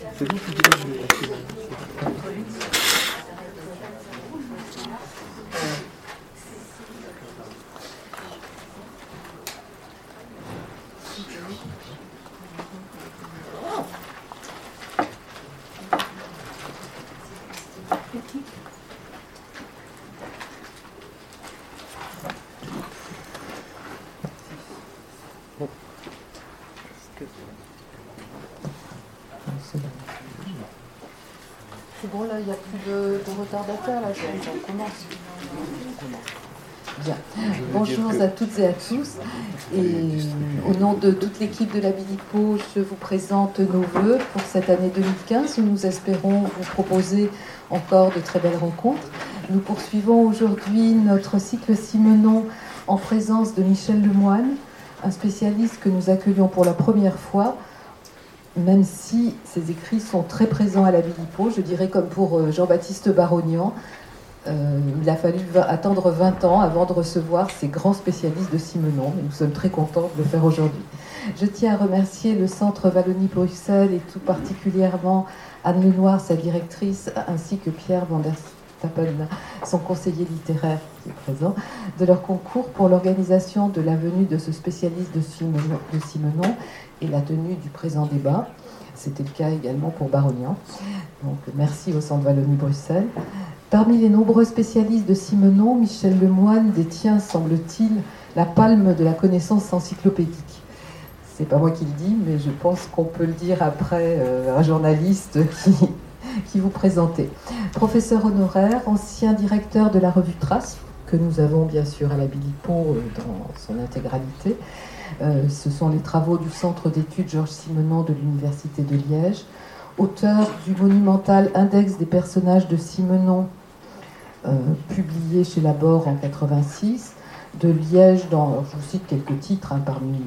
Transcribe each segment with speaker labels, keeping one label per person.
Speaker 1: C'est bon, là, il n'y a plus de, de retardateurs, là, on commence. Bien. Bonjour à toutes et à tous. Et au nom de toute l'équipe de la Bilipo, je vous présente nos voeux pour cette année 2015 où nous espérons vous proposer encore de très belles rencontres. Nous poursuivons aujourd'hui notre cycle Simenon en présence de Michel Lemoine, un spécialiste que nous accueillons pour la première fois même si ses écrits sont très présents à la Bilipo, je dirais comme pour euh, Jean-Baptiste Barognan, euh, il a fallu attendre 20 ans avant de recevoir ces grands spécialistes de Simenon. nous sommes très contents de le faire aujourd'hui. Je tiens à remercier le Centre Wallonie-Bruxelles et tout particulièrement Anne Lenoir, sa directrice, ainsi que Pierre Van der Stappen, son conseiller littéraire qui est présent, de leur concours pour l'organisation de la venue de ce spécialiste de Simenon et la tenue du présent débat. C'était le cas également pour Barognan. Donc merci au Centre Wallonie-Bruxelles. Parmi les nombreux spécialistes de Simenon, Michel Lemoine détient, semble-t-il, la palme de la connaissance encyclopédique. C'est pas moi qui le dis, mais je pense qu'on peut le dire après euh, un journaliste qui, qui vous présentait. Professeur honoraire, ancien directeur de la revue Trace, que nous avons bien sûr à la Bilipo euh, dans son intégralité, euh, ce sont les travaux du Centre d'études Georges Simenon de l'Université de Liège, auteur du monumental Index des personnages de Simenon, euh, publié chez Labor en 86, de Liège dans, je vous cite quelques titres hein, parmi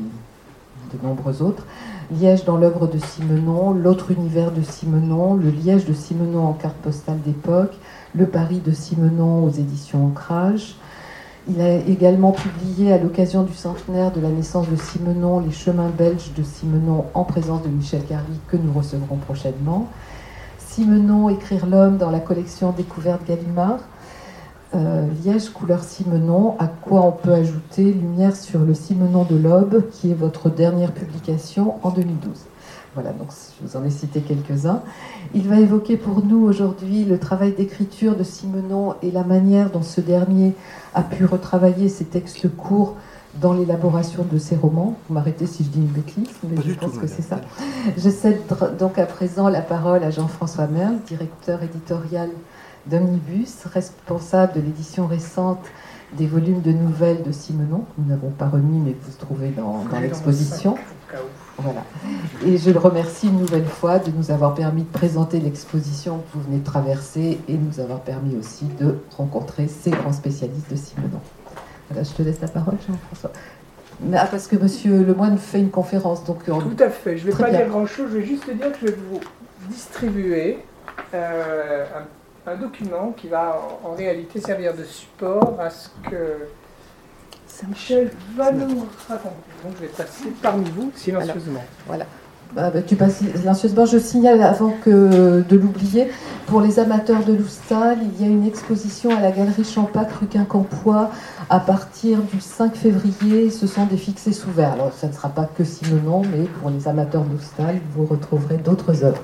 Speaker 1: de nombreux autres, Liège dans l'œuvre de Simenon, L'autre univers de Simenon, Le Liège de Simenon en carte postale d'époque, Le Paris de Simenon aux éditions Ancrage, il a également publié à l'occasion du centenaire de la naissance de Simenon Les chemins belges de Simenon en présence de Michel Carly que nous recevrons prochainement. Simenon Écrire l'homme dans la collection Découverte Gallimard. Euh, Liège couleur Simenon, à quoi on peut ajouter Lumière sur le Simenon de l'Aube, qui est votre dernière publication en 2012. Voilà, donc je vous en ai cité quelques-uns. Il va évoquer pour nous aujourd'hui le travail d'écriture de Simenon et la manière dont ce dernier a pu retravailler ses textes courts dans l'élaboration de ses romans. Vous m'arrêtez si je dis une bêtise, mais je pense que c'est ça. Je cède donc à présent la parole à Jean-François Merle, directeur éditorial d'Omnibus, responsable de l'édition récente des volumes de nouvelles de Simenon. Nous n'avons pas remis, mais vous trouvez dans, dans l'exposition. Voilà. Et je le remercie une nouvelle fois de nous avoir permis de présenter l'exposition que vous venez de traverser et nous avoir permis aussi de rencontrer ces grands spécialistes de Simenon. Voilà, je te laisse la parole, Jean-François. Ah, parce que Monsieur Lemoine fait une conférence, donc
Speaker 2: tout à fait. Je ne vais pas dire grand-chose. Je vais juste dire que je vais vous distribuer euh, un, document qui va en réalité servir de support à ce que Michel va nous raconter. Donc je vais passer parmi vous silencieusement.
Speaker 1: voilà. Bah, bah, tu passes silencieusement. Je signale avant que de l'oublier, pour les amateurs de Loustal, il y a une exposition à la galerie Champac rue Quincampoix à partir du 5 février. Ce sont des fixés sous verre. Alors ça ne sera pas que Simonon, mais pour les amateurs de Loustal, vous retrouverez d'autres œuvres.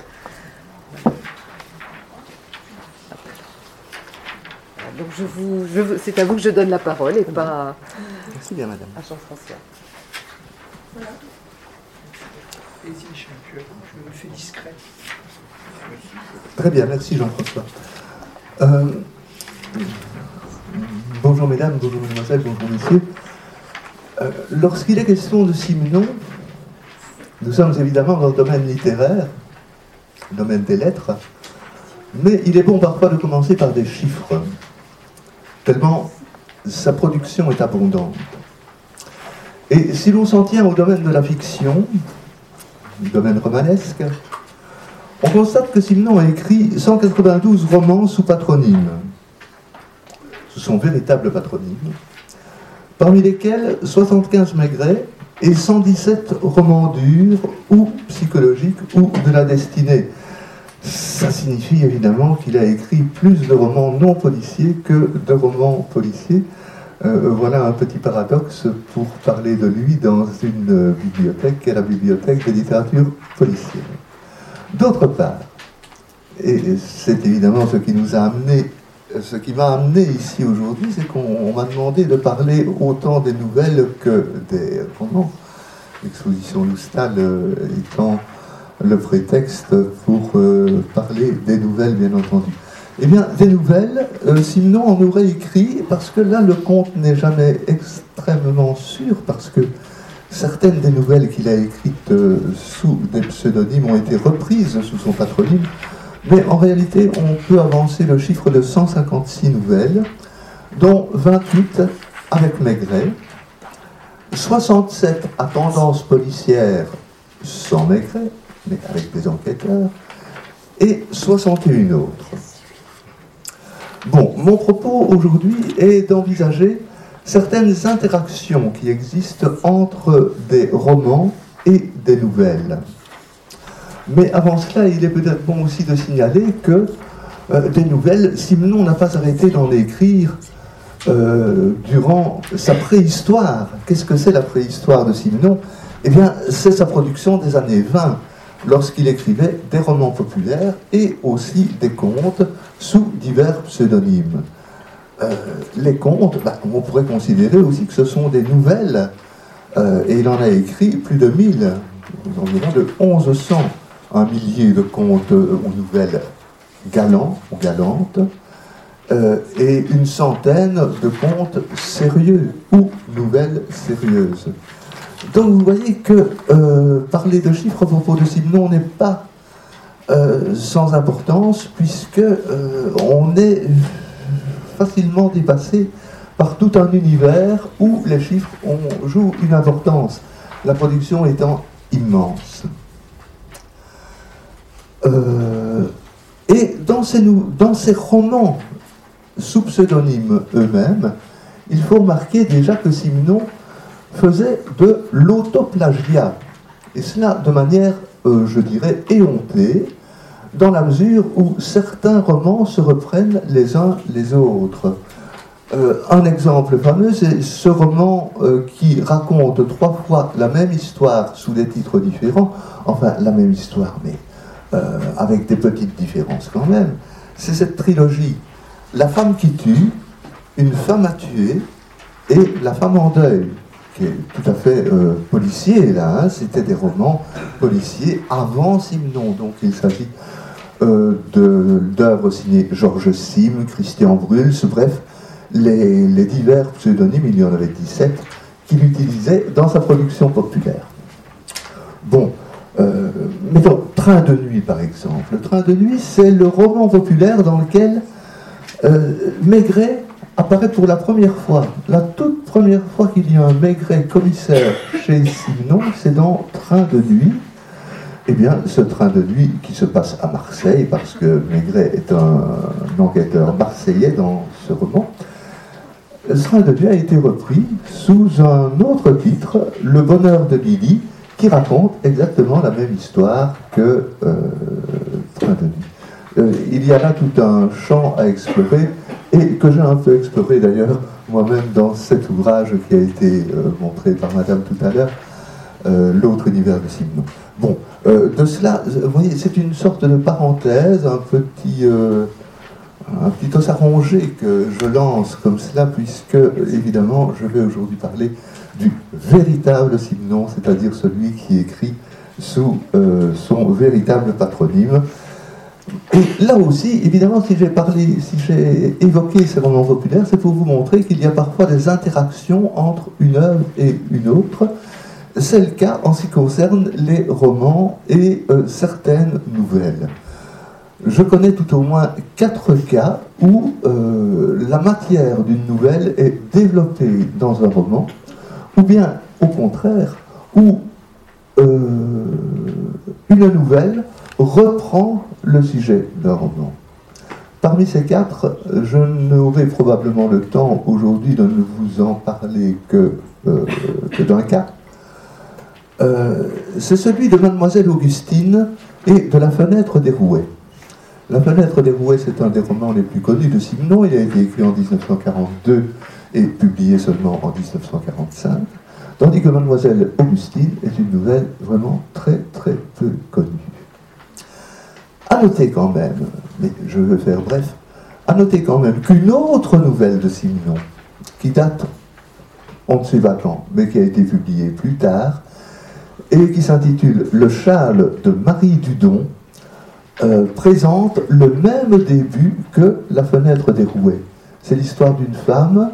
Speaker 1: Donc je vous, c'est à vous que je donne la parole et pas.
Speaker 3: Merci bien, madame.
Speaker 1: À Jean-François.
Speaker 2: Voilà. je me fais discret.
Speaker 3: Très bien, merci Jean-François. Euh, bonjour mesdames, bonjour mesdemoiselles, bonjour messieurs. Euh, lorsqu'il est question de Simenon, nous sommes évidemment dans le domaine littéraire, le domaine des lettres, mais il est bon parfois de commencer par des chiffres, tellement sa production est abondante. Et si l'on s'en tient au domaine de la fiction, du domaine romanesque, on constate que Simenon a écrit 192 romans sous patronyme. Ce sont véritables patronymes, parmi lesquels 75 Maigret et 117 romans durs ou psychologiques ou de la destinée. ça signifie évidemment qu'il a écrit plus de romans non policiers que de romans policiers. Euh, voilà un petit paradoxe pour parler de lui dans une bibliothèque qui est la bibliothèque de littérature policière. D'autre part, et c'est évidemment ce qui nous a amené, ce qui m'a amené ici aujourd'hui, c'est qu'on m'a demandé de parler autant des nouvelles que des romans. L'exposition Loustal euh, étant le prétexte pour euh, parler des nouvelles, bien entendu. Eh bien, des nouvelles, euh, sinon on aurait écrit, parce que là le compte n'est jamais extrêmement sûr, parce que certaines des nouvelles qu'il a écrites euh, sous des pseudonymes ont été reprises sous son patronyme, mais en réalité on peut avancer le chiffre de 156 nouvelles, dont 28 avec Maigret, 67 à tendance policière sans Maigret, mais avec des enquêteurs, et 61 autres. Bon, mon propos aujourd'hui est d'envisager certaines interactions qui existent entre des romans et des nouvelles. Mais avant cela, il est peut-être bon aussi de signaler que euh, des nouvelles, Simenon n'a pas arrêté d'en écrire euh, durant sa préhistoire. Qu'est-ce que c'est la préhistoire de Simenon? Eh bien, c'est sa production des années 20 lorsqu'il écrivait des romans populaires et aussi des contes sous divers pseudonymes. Euh, les contes, bah, on pourrait considérer aussi que ce sont des nouvelles, euh, et il en a écrit plus de 1000, environ de 1100, un millier de contes ou nouvelles galants ou galantes, euh, et une centaine de contes sérieux ou nouvelles sérieuses. Donc vous voyez que euh, parler de chiffres à propos de Simon n'est pas euh, sans importance, puisque euh, on est facilement dépassé par tout un univers où les chiffres jouent une importance, la production étant immense. et dans ces, dans ces romans sous pseudonyme eux-mêmes, il faut remarquer déjà que Simon faisait de l'autoplagiat. Et cela de manière, euh, je dirais, éhontée, dans la mesure où certains romans se reprennent les uns les autres. Euh, un exemple fameux, c'est ce roman euh, qui raconte trois fois la même histoire sous des titres différents, enfin la même histoire, mais avec des petites différences quand même. C'est cette trilogie La femme qui tue, Une femme à tuer et La femme en deuil tout à fait euh, policier, là. C'était des romans policiers avant Simon. Donc il s'agit euh, d'œuvres signées Georges Sim, Christian Bruls, bref, les, divers pseudonymes, il y en avait 17, qu'il utilisait dans sa production populaire. Bon, euh, mettons, Train de nuit par exemple. Le Train de nuit, c'est le roman populaire dans lequel euh, Maigret apparaît pour la première fois. La toute première fois qu'il y a un Maigret commissaire chez Simon, c'est dans Train de nuit. Eh bien, ce train de nuit qui se passe à Marseille, parce que Maigret est un, enquêteur marseillais dans ce roman, ce train de nuit a été repris sous un autre titre, Le bonheur de Lily, qui raconte exactement la même histoire que euh, Train de nuit. Euh, il y a là tout un champ à explorer et que j'ai un peu exploré d'ailleurs moi-même dans cet ouvrage qui a été euh, montré par Madame tout à l'heure, euh, L'autre univers de Simon. Bon, de cela, vous voyez, c'est une sorte de parenthèse, un petit, un petit os arrangé que je lance comme cela, puisque évidemment, je vais aujourd'hui parler du véritable Simon, c'est-à-dire celui qui écrit sous son véritable patronyme. Et là aussi, évidemment, si j'ai parlé, si j'ai évoqué ces romans populaires, c'est pour vous montrer qu'il y a parfois des interactions entre une œuvre et une autre. C'est le cas en ce qui concerne les romans et euh, certaines nouvelles. Je connais tout au moins quatre cas où euh, la matière d'une nouvelle est développée dans un roman, ou bien au contraire, où euh, une nouvelle reprend le sujet d'un roman. Parmi ces quatre, je n'aurai probablement le temps aujourd'hui de ne vous en parler que, euh, d'un cas. Euh, c'est celui de Mademoiselle Augustine et de la fenêtre des rouets. La fenêtre des rouets, c'est un des romans les plus connus de Simon. Il a été écrit en 1942 et publié seulement en 1945. Tandis que Mademoiselle Augustine est une nouvelle vraiment très très peu connue. À noter quand même, mais je veux faire bref, à noter quand même qu'une autre nouvelle de Simon, qui date, on ne sait pas mais qui a été publiée plus tard, et qui s'intitule Le châle de Marie Dudon, euh, présente le même début que La fenêtre des rouets. C'est l'histoire d'une femme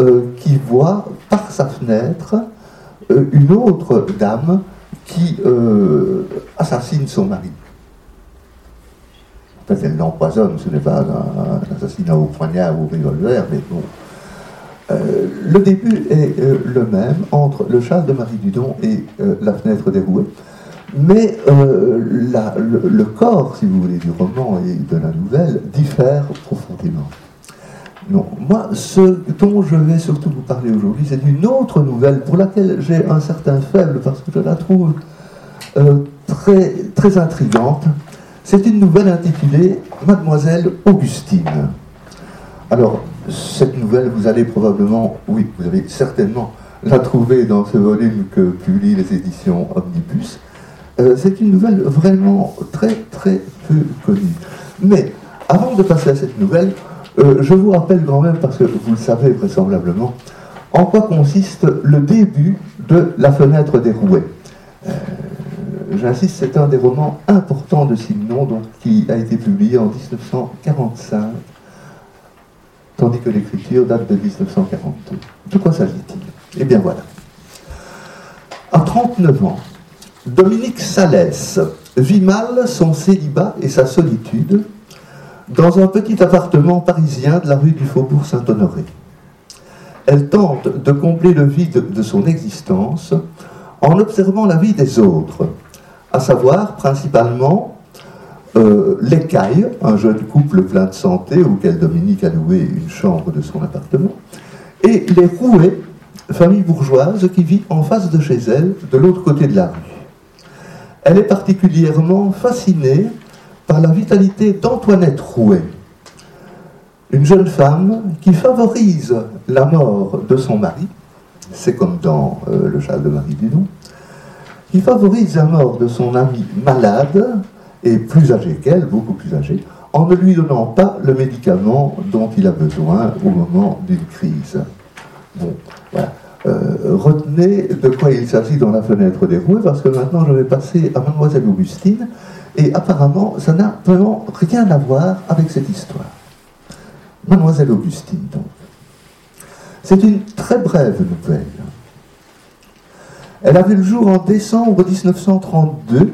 Speaker 3: euh, qui voit par sa fenêtre euh, une autre dame qui assassine son mari. Enfin, elle l'empoisonne, ce n'est pas un, assassinat au poignard ou au revolver, mais bon. le début est le même entre le châle de Marie Dudon et la fenêtre des. Mais euh, le, corps, si vous voulez, du roman et de la nouvelle diffère profondément. Non, moi, ce dont je vais surtout vous parler aujourd'hui, c'est d'une autre nouvelle pour laquelle j'ai un certain faible parce que je la trouve euh, très, très intrigante. C'est une nouvelle intitulée Mademoiselle Augustine. Alors, cette nouvelle, vous allez probablement, oui, vous allez certainement la trouver dans ce volume que publient les éditions Omnibus. Euh, c'est une nouvelle vraiment très très peu connue. Mais avant de passer à cette nouvelle, euh, je vous rappelle quand même, parce que vous le savez vraisemblablement, en quoi consiste le début de La fenêtre des rouets. Euh, j'insiste, c'est un des romans importants de Simon, donc, qui a été publié en 1945, tandis que l'écriture date de 1942. De quoi s'agit-il? Eh bien voilà. À 39 ans, Dominique Salès vit mal son célibat et sa solitude dans un petit appartement parisien de la rue du Faubourg Saint-Honoré. Elle tente de combler le vide de son existence en observant la vie des autres, à savoir principalement euh, l'écaille, un jeune couple plein de santé auquel Dominique a loué une chambre de son appartement, et les rouets, famille bourgeoise qui vit en face de chez elle, de l'autre côté de la rue. Elle est particulièrement fascinée par la vitalité d'Antoinette Rouet, une jeune femme qui favorise la mort de son mari, c'est comme dans euh, Le châle de Marie Dudon, qui favorise la mort de son ami malade et plus âgé qu'elle, beaucoup plus âgé, en ne lui donnant pas le médicament dont il a besoin au moment d'une crise. Bon, voilà. Euh, retenez de quoi il s'agit dans la fenêtre des roues, parce que maintenant je vais passer à Mademoiselle Augustine, et apparemment ça n'a vraiment rien à voir avec cette histoire. Mademoiselle Augustine, donc. C'est une très brève nouvelle. Elle avait le jour en décembre 1932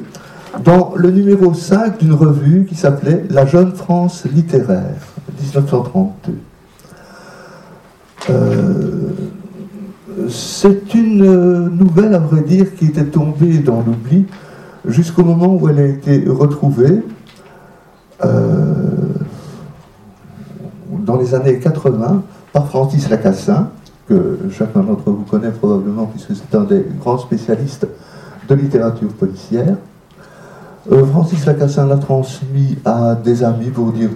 Speaker 3: dans le numéro 5 d'une revue qui s'appelait La Jeune France littéraire, 1932. Euh, c'est une euh, nouvelle, à vrai dire, qui était tombée dans l'oubli jusqu'au moment où elle a été retrouvée euh, dans les années 80 par Francis Lacassin, que chacun d'entre vous connaît probablement puisque c'est un des grands spécialistes de littérature policière. Euh, Francis Lacassin l'a transmis à des amis pour dire,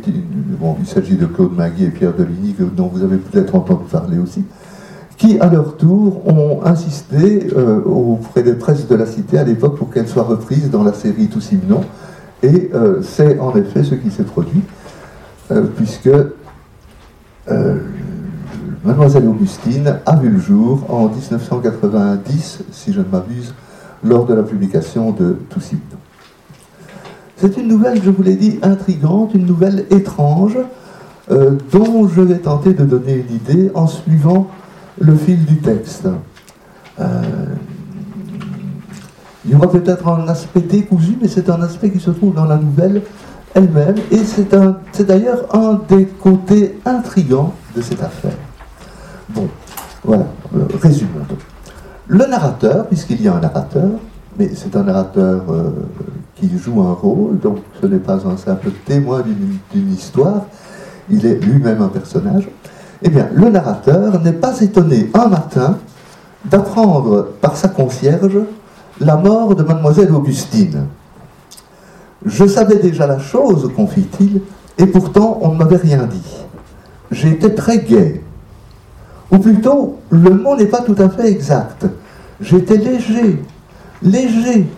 Speaker 3: bon, il s'agit de Claude Magui et Pierre Deligny, dont vous avez peut-être entendu parler aussi, qui, à leur tour, ont insisté euh, auprès des presses de la cité à l'époque pour qu'elle soit reprise dans la série Tout Simon. Et euh, c'est en effet ce qui s'est produit, puisque Mademoiselle Augustine a vu le jour en 1990, si je ne m'abuse, lors de la publication de Simon. C'est une nouvelle, je vous l'ai dit, intrigante, une nouvelle étrange, dont je vais tenter de donner une idée en suivant le fil du texte. Euh, il y aura peut-être un aspect décousu, mais c'est un aspect qui se trouve dans la nouvelle elle-même, et c'est d'ailleurs un des côtés intrigants de cette affaire. Bon, voilà, euh, résumons Le narrateur, puisqu'il y a un narrateur, mais c'est un narrateur euh, qui joue un rôle, donc ce n'est pas un simple témoin d'une histoire, il est lui-même un personnage. Eh bien, le narrateur n'est pas étonné un matin d'apprendre par sa concierge la mort de mademoiselle Augustine. Je savais déjà la chose, confie-t-il, et pourtant on ne m'avait rien dit. Été très gai. Ou plutôt, le mot n'est pas tout à fait exact. J'étais léger, léger.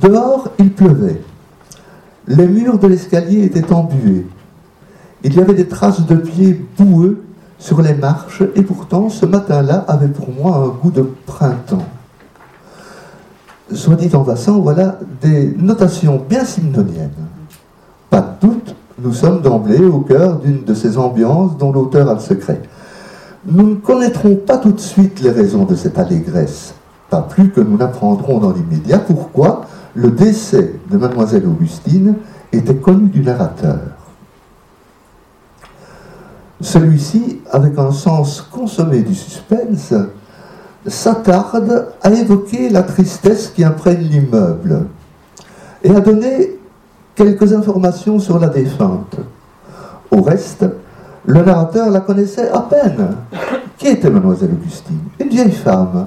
Speaker 3: Dehors, il pleuvait. Les murs de l'escalier étaient embués. Il y avait des traces de pieds boueux sur les marches, et pourtant ce matin-là avait pour moi un goût de printemps. Soit dit en passant, voilà des notations bien simnoniennes. Pas de doute, nous sommes d'emblée au cœur d'une de ces ambiances dont l'auteur a le secret. Nous ne connaîtrons pas tout de suite les raisons de cette allégresse, pas plus que nous n'apprendrons dans l'immédiat pourquoi le décès de mademoiselle Augustine était connu du narrateur. Celui-ci, avec un sens consommé du suspense, s'attarde à évoquer la tristesse qui imprègne l'immeuble et à donner quelques informations sur la défunte. Au reste, le narrateur la connaissait à peine. Qui était mademoiselle Augustine? Une vieille femme,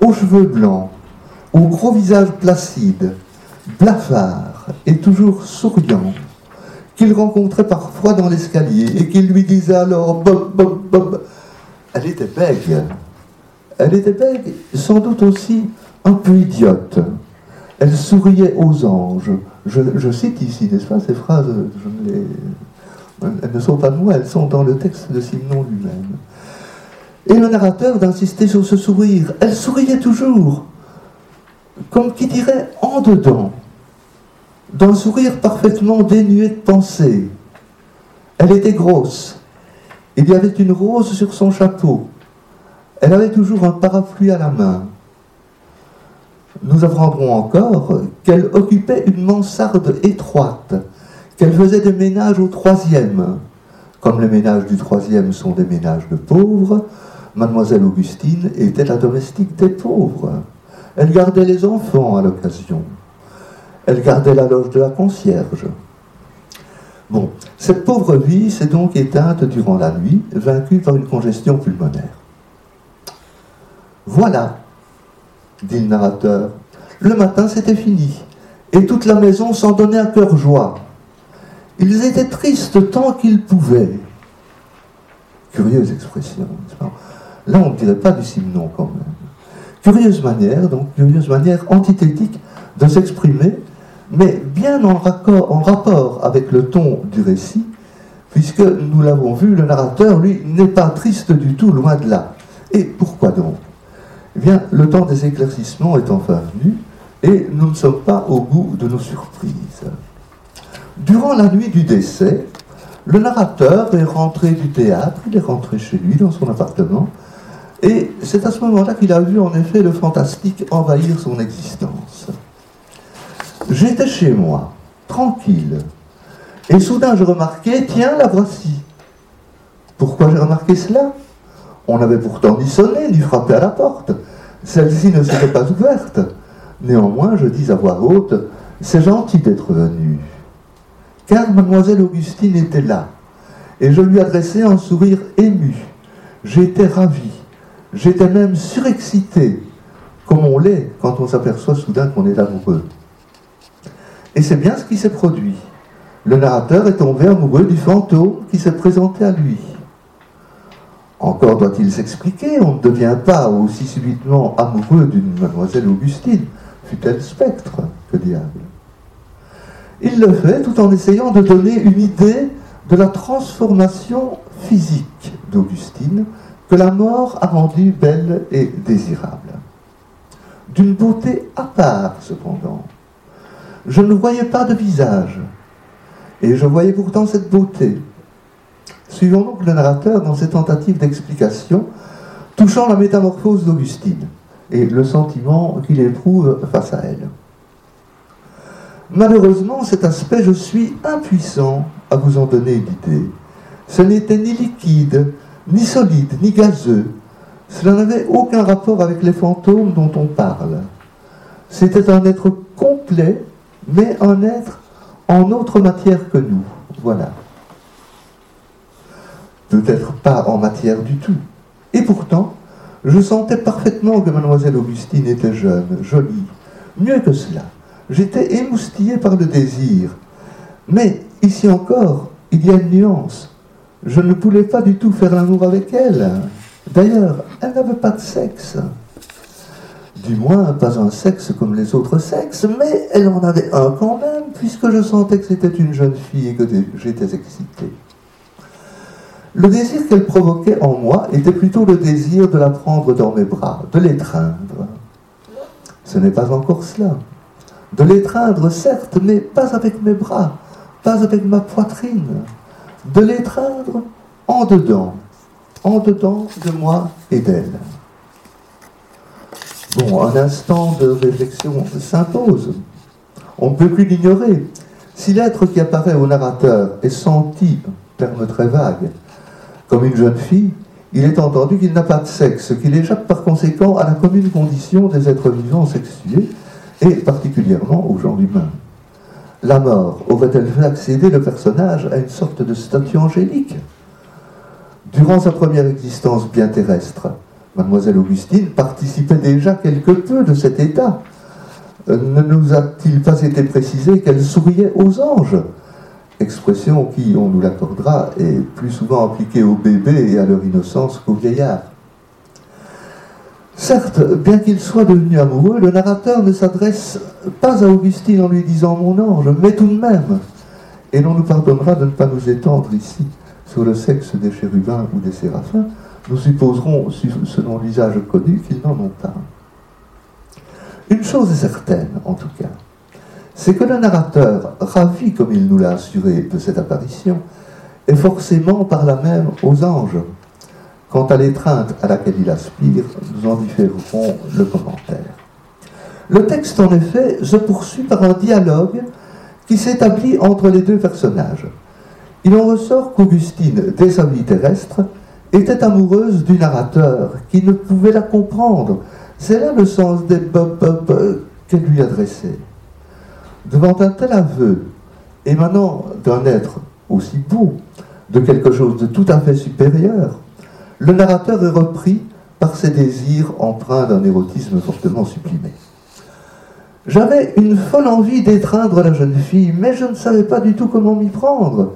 Speaker 3: aux cheveux blancs, au gros visage placide, blafard et toujours souriant, qu'il rencontrait parfois dans l'escalier et qu'il lui disait alors Bob, Bob, Bob. Elle était bègue. Elle était bègue, sans doute aussi un peu idiote. Elle souriait aux anges. Je, cite ici, n'est-ce pas, ces phrases, elles ne sont pas moi, elles sont dans le texte de Simon lui-même. Et le narrateur d'insister sur ce sourire. Elle souriait toujours, comme qui dirait en dedans d'un sourire parfaitement dénué de pensée. Elle était grosse. Il y avait une rose sur son chapeau. Elle avait toujours un parapluie à la main. Nous apprendrons encore qu'elle occupait une mansarde étroite, qu'elle faisait des ménages au troisième. Comme les ménages du troisième sont des ménages de pauvres, mademoiselle Augustine était la domestique des pauvres. Elle gardait les enfants à l'occasion. Elle gardait la loge de la concierge. Bon, cette pauvre vie s'est donc éteinte durant la nuit, vaincue par une congestion pulmonaire. Voilà, dit le narrateur. Le matin, c'était fini, et toute la maison s'en donnait à cœur joie. Ils étaient tristes tant qu'ils pouvaient. Curieuse expression, Là, on ne dirait pas du Simon quand même. Curieuse manière, donc curieuse manière antithétique de s'exprimer mais bien en, en rapport avec le ton du récit, puisque nous l'avons vu, le narrateur, lui, n'est pas triste du tout, loin de là. Et pourquoi donc? Eh bien, le temps des éclaircissements est enfin venu, et nous ne sommes pas au bout de nos surprises. Durant la nuit du décès, le narrateur est rentré du théâtre, il est rentré chez lui, dans son appartement, et c'est à ce moment-là qu'il a vu en effet le fantastique envahir son existence. J'étais chez moi, tranquille. Et soudain, je remarquais, tiens, la voici. Pourquoi j'ai remarqué cela? On n'avait pourtant ni sonné, ni frappé à la porte. Celle-ci ne s'était pas ouverte. Néanmoins, je dis à voix haute, c'est gentil d'être venu. Car mademoiselle Augustine était là. Et je lui adressai un sourire ému. J'étais ravi. J'étais même surexcité, comme on l'est quand on s'aperçoit soudain qu'on est amoureux. Et c'est bien ce qui s'est produit. Le narrateur est tombé amoureux du fantôme qui s'est présenté à lui. Encore doit-il s'expliquer, on ne devient pas aussi subitement amoureux d'une mademoiselle Augustine, fut-elle spectre, que diable? Il le fait tout en essayant de donner une idée de la transformation physique d'Augustine que la mort a rendue belle et désirable. D'une beauté à part, cependant, je ne voyais pas de visage. Et je voyais pourtant cette beauté. Suivons donc le narrateur dans ses tentatives d'explication touchant la métamorphose d'Augustine et le sentiment qu'il éprouve face à elle. Malheureusement, cet aspect, je suis impuissant à vous en donner l'idée. Ce n'était ni liquide, ni solide, ni gazeux. Cela n'avait aucun rapport avec les fantômes dont on parle. C'était un être complet mais un être en autre matière que nous. Voilà. Peut-être pas en matière du tout. Et pourtant, je sentais parfaitement que mademoiselle Augustine était jeune, jolie. Mieux que cela, j'étais émoustillé par le désir. Mais ici encore, il y a une nuance. Je ne voulais pas du tout faire l'amour avec elle. D'ailleurs, elle n'avait pas de sexe. Du moins, pas un sexe comme les autres sexes, mais elle en avait un quand même, puisque je sentais que c'était une jeune fille et que j'étais excité. Le désir qu'elle provoquait en moi était plutôt le désir de la prendre dans mes bras, de l'étreindre. Ce n'est pas encore cela. De l'étreindre, certes, mais pas avec mes bras, pas avec ma poitrine. De l'étreindre en dedans, en dedans de moi et d'elle. Bon, un instant de réflexion s'impose. On ne peut plus l'ignorer. Si l'être qui apparaît au narrateur est senti, terme très vague, comme une jeune fille, il est entendu qu'il n'a pas de sexe, qu'il échappe par conséquent à la commune condition des êtres vivants sexués, et particulièrement au genre humain. La mort aurait-elle fait accéder le personnage à une sorte de statue angélique? Durant sa première existence bien terrestre, mademoiselle Augustine participait déjà quelque peu de cet état. Euh, ne nous a-t-il pas été précisé qu'elle souriait aux anges? Expression qui, on nous l'accordera, est plus souvent appliquée aux bébés et à leur innocence qu'aux vieillards. Certes, bien qu'il soit devenu amoureux, le narrateur ne s'adresse pas à Augustine en lui disant mon ange, mais tout de même. Et l'on nous pardonnera de ne pas nous étendre ici sur le sexe des chérubins ou des séraphins. Nous supposerons, selon l'usage connu, qu'ils n'en ont pas. Une chose est certaine, en tout cas, c'est que le narrateur, ravi comme il nous l'a assuré de cette apparition, est forcément par la même aux anges. Quant à l'étreinte à laquelle il aspire, nous en différerons le commentaire. Le texte, en effet, se poursuit par un dialogue qui s'établit entre les deux personnages. Il en ressort qu'Augustine, dès sa vie terrestre, était amoureuse du narrateur, qui ne pouvait la comprendre. C'est là le sens des bob qu'elle lui adressait. Devant un tel aveu, émanant d'un être aussi beau, de quelque chose de tout à fait supérieur, le narrateur est repris par ses désirs empreints d'un érotisme fortement supprimé. J'avais une folle envie d'étreindre la jeune fille, mais je ne savais pas du tout comment m'y prendre.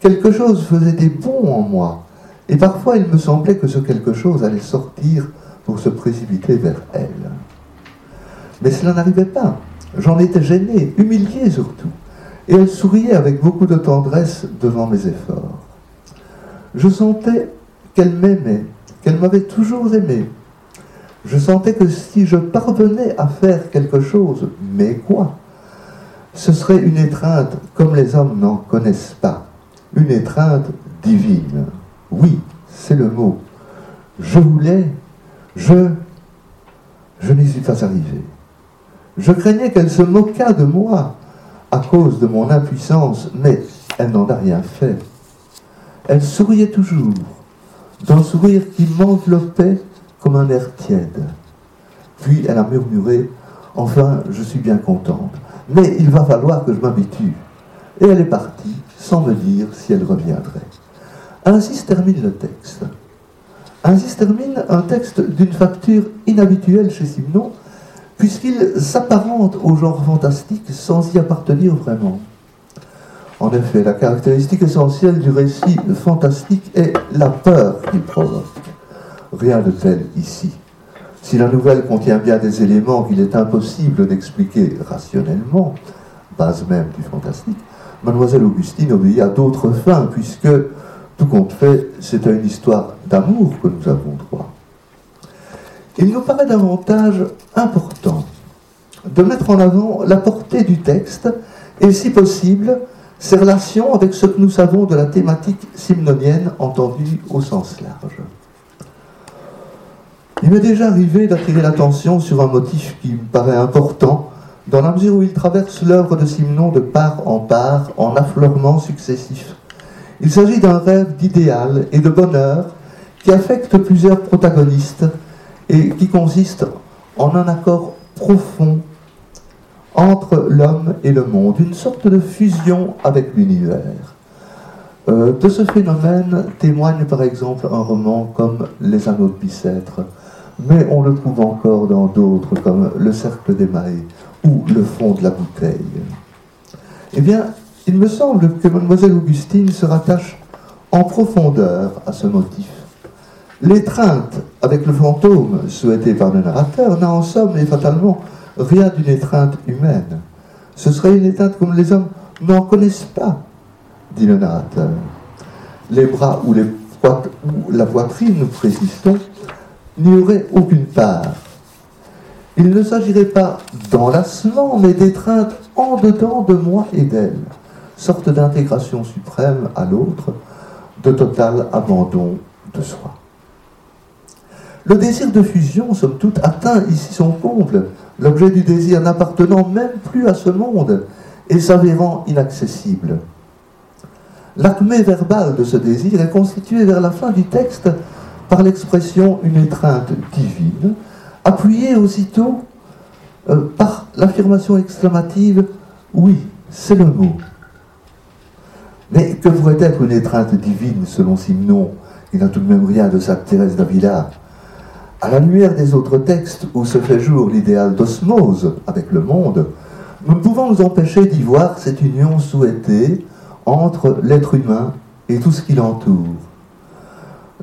Speaker 3: Quelque chose faisait des bonds en moi, et parfois il me semblait que ce quelque chose allait sortir pour se précipiter vers elle. Mais cela n'arrivait pas. J'en étais gêné, humilié surtout, et elle souriait avec beaucoup de tendresse devant mes efforts. Je sentais qu'elle m'aimait, qu'elle m'avait toujours aimé. Je sentais que si je parvenais à faire quelque chose, mais quoi? Ce serait une étreinte comme les hommes n'en connaissent pas, une étreinte divine. Oui, c'est le mot. Je voulais, je, je n'y suis pas arrivé. Je craignais qu'elle se moquât de moi à cause de mon impuissance, mais elle n'en a rien fait. Elle souriait toujours, d'un sourire qui m'enveloppait comme un air tiède. Puis elle a murmuré Enfin, je suis bien contente, mais il va falloir que je m'habitue. Et elle est partie sans me dire si elle reviendrait. Ainsi se termine le texte. Ainsi se termine un texte d'une facture inhabituelle chez Simon, puisqu'il s'apparente au genre fantastique sans y appartenir vraiment. En effet, la caractéristique essentielle du récit fantastique est la peur qu'il provoque. Rien de tel ici. Si la nouvelle contient bien des éléments qu'il est impossible d'expliquer rationnellement, base même du fantastique, Mademoiselle Augustine obéit à d'autres fins, puisque, tout compte fait, c'est à une histoire d'amour que nous avons droit il nous paraît davantage important de mettre en avant la portée du texte et, si possible, ses relations avec ce que nous savons de la thématique simnonienne entendue au sens large. Il m'est déjà arrivé d'attirer l'attention sur un motif qui me paraît important, dans la mesure où il traverse l'œuvre de Simon de part en part, en affleurements successifs. Il s'agit d'un rêve d'idéal et de bonheur qui affecte plusieurs protagonistes et qui consiste en un accord profond entre l'homme et le monde, une sorte de fusion avec l'univers. Euh, de ce phénomène témoigne par exemple un roman comme Les Anneaux de Bicêtre, mais on le trouve encore dans d'autres comme Le Cercle des Mahés ou le fond de la bouteille Eh bien, il me semble que mademoiselle Augustine se rattache en profondeur à ce motif. L'étreinte avec le fantôme souhaité par le narrateur n'a en somme et fatalement rien d'une étreinte humaine. Ce serait une étreinte comme les hommes n'en connaissent pas, dit le narrateur. Les bras ou, la poitrine, nous précisons, n'y auraient aucune part. Il ne s'agirait pas d'enlacement, mais d'étreinte en dedans de moi et d'elle, sorte d'intégration suprême à l'autre, de total abandon de soi. Le désir de fusion, somme toute, atteint ici son comble, l'objet du désir n'appartenant même plus à ce monde et s'avérant inaccessible. L'acmé verbal de ce désir est constitué vers la fin du texte par l'expression une étreinte divine, appuyée aussitôt euh, par l'affirmation exclamative oui, c'est le mot. Mais que pourrait être une étreinte divine selon Simon? Il n'a tout de même rien de sa Thérèse d'Avila. À la lumière des autres textes où se fait jour l'idéal d'osmose avec le monde, nous pouvons nous empêcher d'y voir cette union souhaitée entre l'être humain et tout ce qui l'entoure,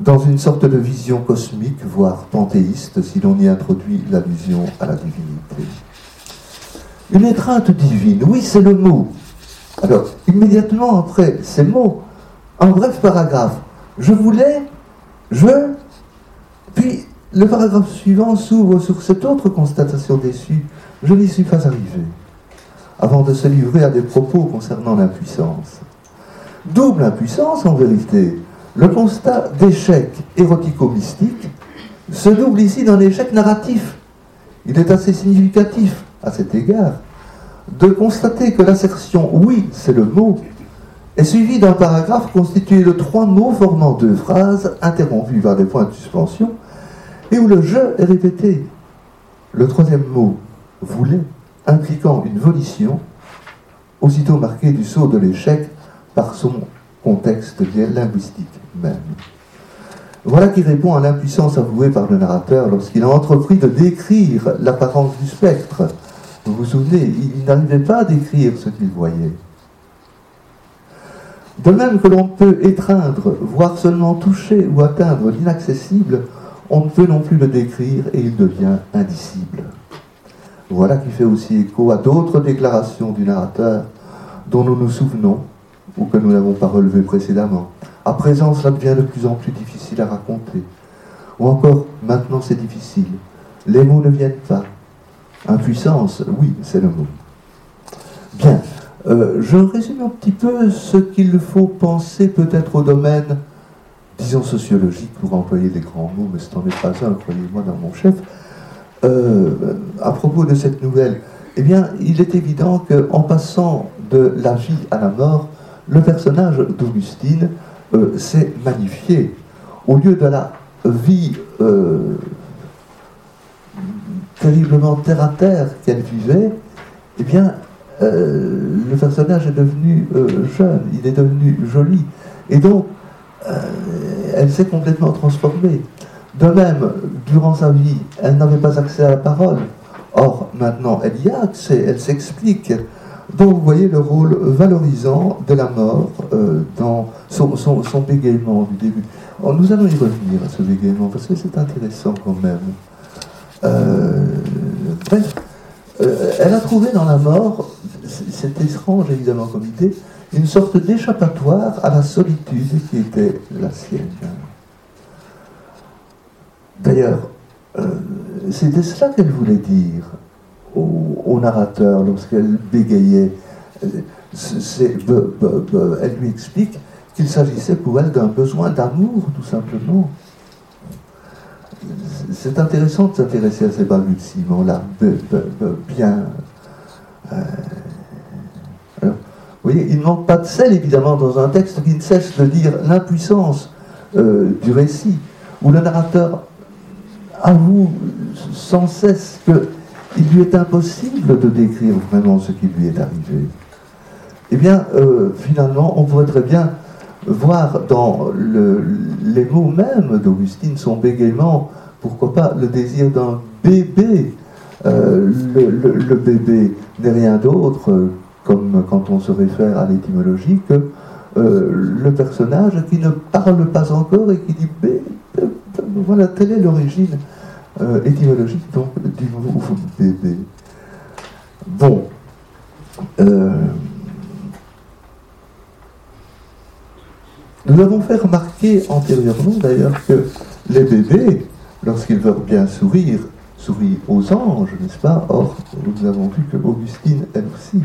Speaker 3: dans une sorte de vision cosmique, voire panthéiste, si l'on y introduit l'allusion à la divinité. Une étreinte divine, oui, c'est le mot. Alors, immédiatement après ces mots, un bref paragraphe, je voulais, je, puis le paragraphe suivant s'ouvre sur cette autre constatation déçue. Je n'y suis pas arrivé. Avant de se livrer à des propos concernant l'impuissance. Double impuissance en vérité. Le constat d'échec érotico-mystique se double ici d'un échec narratif. Il est assez significatif à cet égard de constater que l'assertion oui, c'est le mot, est suivie d'un paragraphe constitué de trois mots formant deux phrases interrompues par des points de suspension et où le je est répété. Le troisième mot, voulait, impliquant une volition, aussitôt marqué du saut de l'échec par son contexte linguistique même. Voilà qui répond à l'impuissance avouée par le narrateur lorsqu'il a entrepris de décrire l'apparence du spectre. Vous vous souvenez, il n'arrivait pas à décrire ce qu'il voyait. De même que l'on peut étreindre, voire seulement toucher ou atteindre l'inaccessible, on ne peut non plus le décrire et il devient indicible. Voilà qui fait aussi écho à d'autres déclarations du narrateur dont nous nous souvenons ou que nous n'avons pas relevées précédemment. À présent, cela devient de plus en plus difficile à raconter. Ou encore, maintenant c'est difficile. Les mots ne viennent pas. Impuissance, oui, c'est le mot. Bien, euh, je résume un petit peu ce qu'il faut penser peut-être au domaine disons sociologique, pour employer des grands mots, mais ce n'en est pas un, croyez-moi, dans mon chef, euh, à propos de cette nouvelle, eh bien, il est évident qu'en passant de la vie à la mort, le personnage d'Augustine euh, s'est magnifié. Au lieu de la vie euh, terriblement terre à terre qu'elle vivait, eh bien, le personnage est devenu jeune, il est devenu joli. Et donc, elle s'est complètement transformée. De même, durant sa vie, elle n'avait pas accès à la parole. Or, maintenant, elle y a accès, elle s'explique. Donc, vous voyez le rôle valorisant de la mort euh, dans son, bégaiement du début. nous allons y revenir à ce bégaiement, parce que c'est intéressant quand même. Euh, bref, elle a trouvé dans la mort, c'est étrange évidemment comme idée, une sorte d'échappatoire à la solitude qui était la sienne. D'ailleurs, euh, c'était cela qu'elle voulait dire au, narrateur lorsqu'elle bégayait. elle lui explique qu'il s'agissait pour elle d'un besoin d'amour, tout simplement. C'est intéressant de s'intéresser à ces balbutiements-là, bien. Euh, voyez, il ne manque pas de sel, évidemment, dans un texte qui ne cesse de dire l'impuissance euh, du récit, où le narrateur avoue sans cesse qu'il lui est impossible de décrire vraiment ce qui lui est arrivé. Eh bien, euh, finalement, on pourrait très bien voir dans les mots mêmes d'Augustine son bégaiement, pourquoi pas le désir d'un bébé, Euh, le, bébé n'est rien d'autre, comme quand on se réfère à l'étymologie, que le personnage qui ne parle pas encore et qui dit voilà, telle est l'origine étymologique donc, du mot bébé. Bon. Nous avons fait remarquer antérieurement d'ailleurs que les bébés, lorsqu'ils veulent bien sourire, sourient aux anges, n'est-ce pas? Or, nous avons vu que Augustine, elle aussi.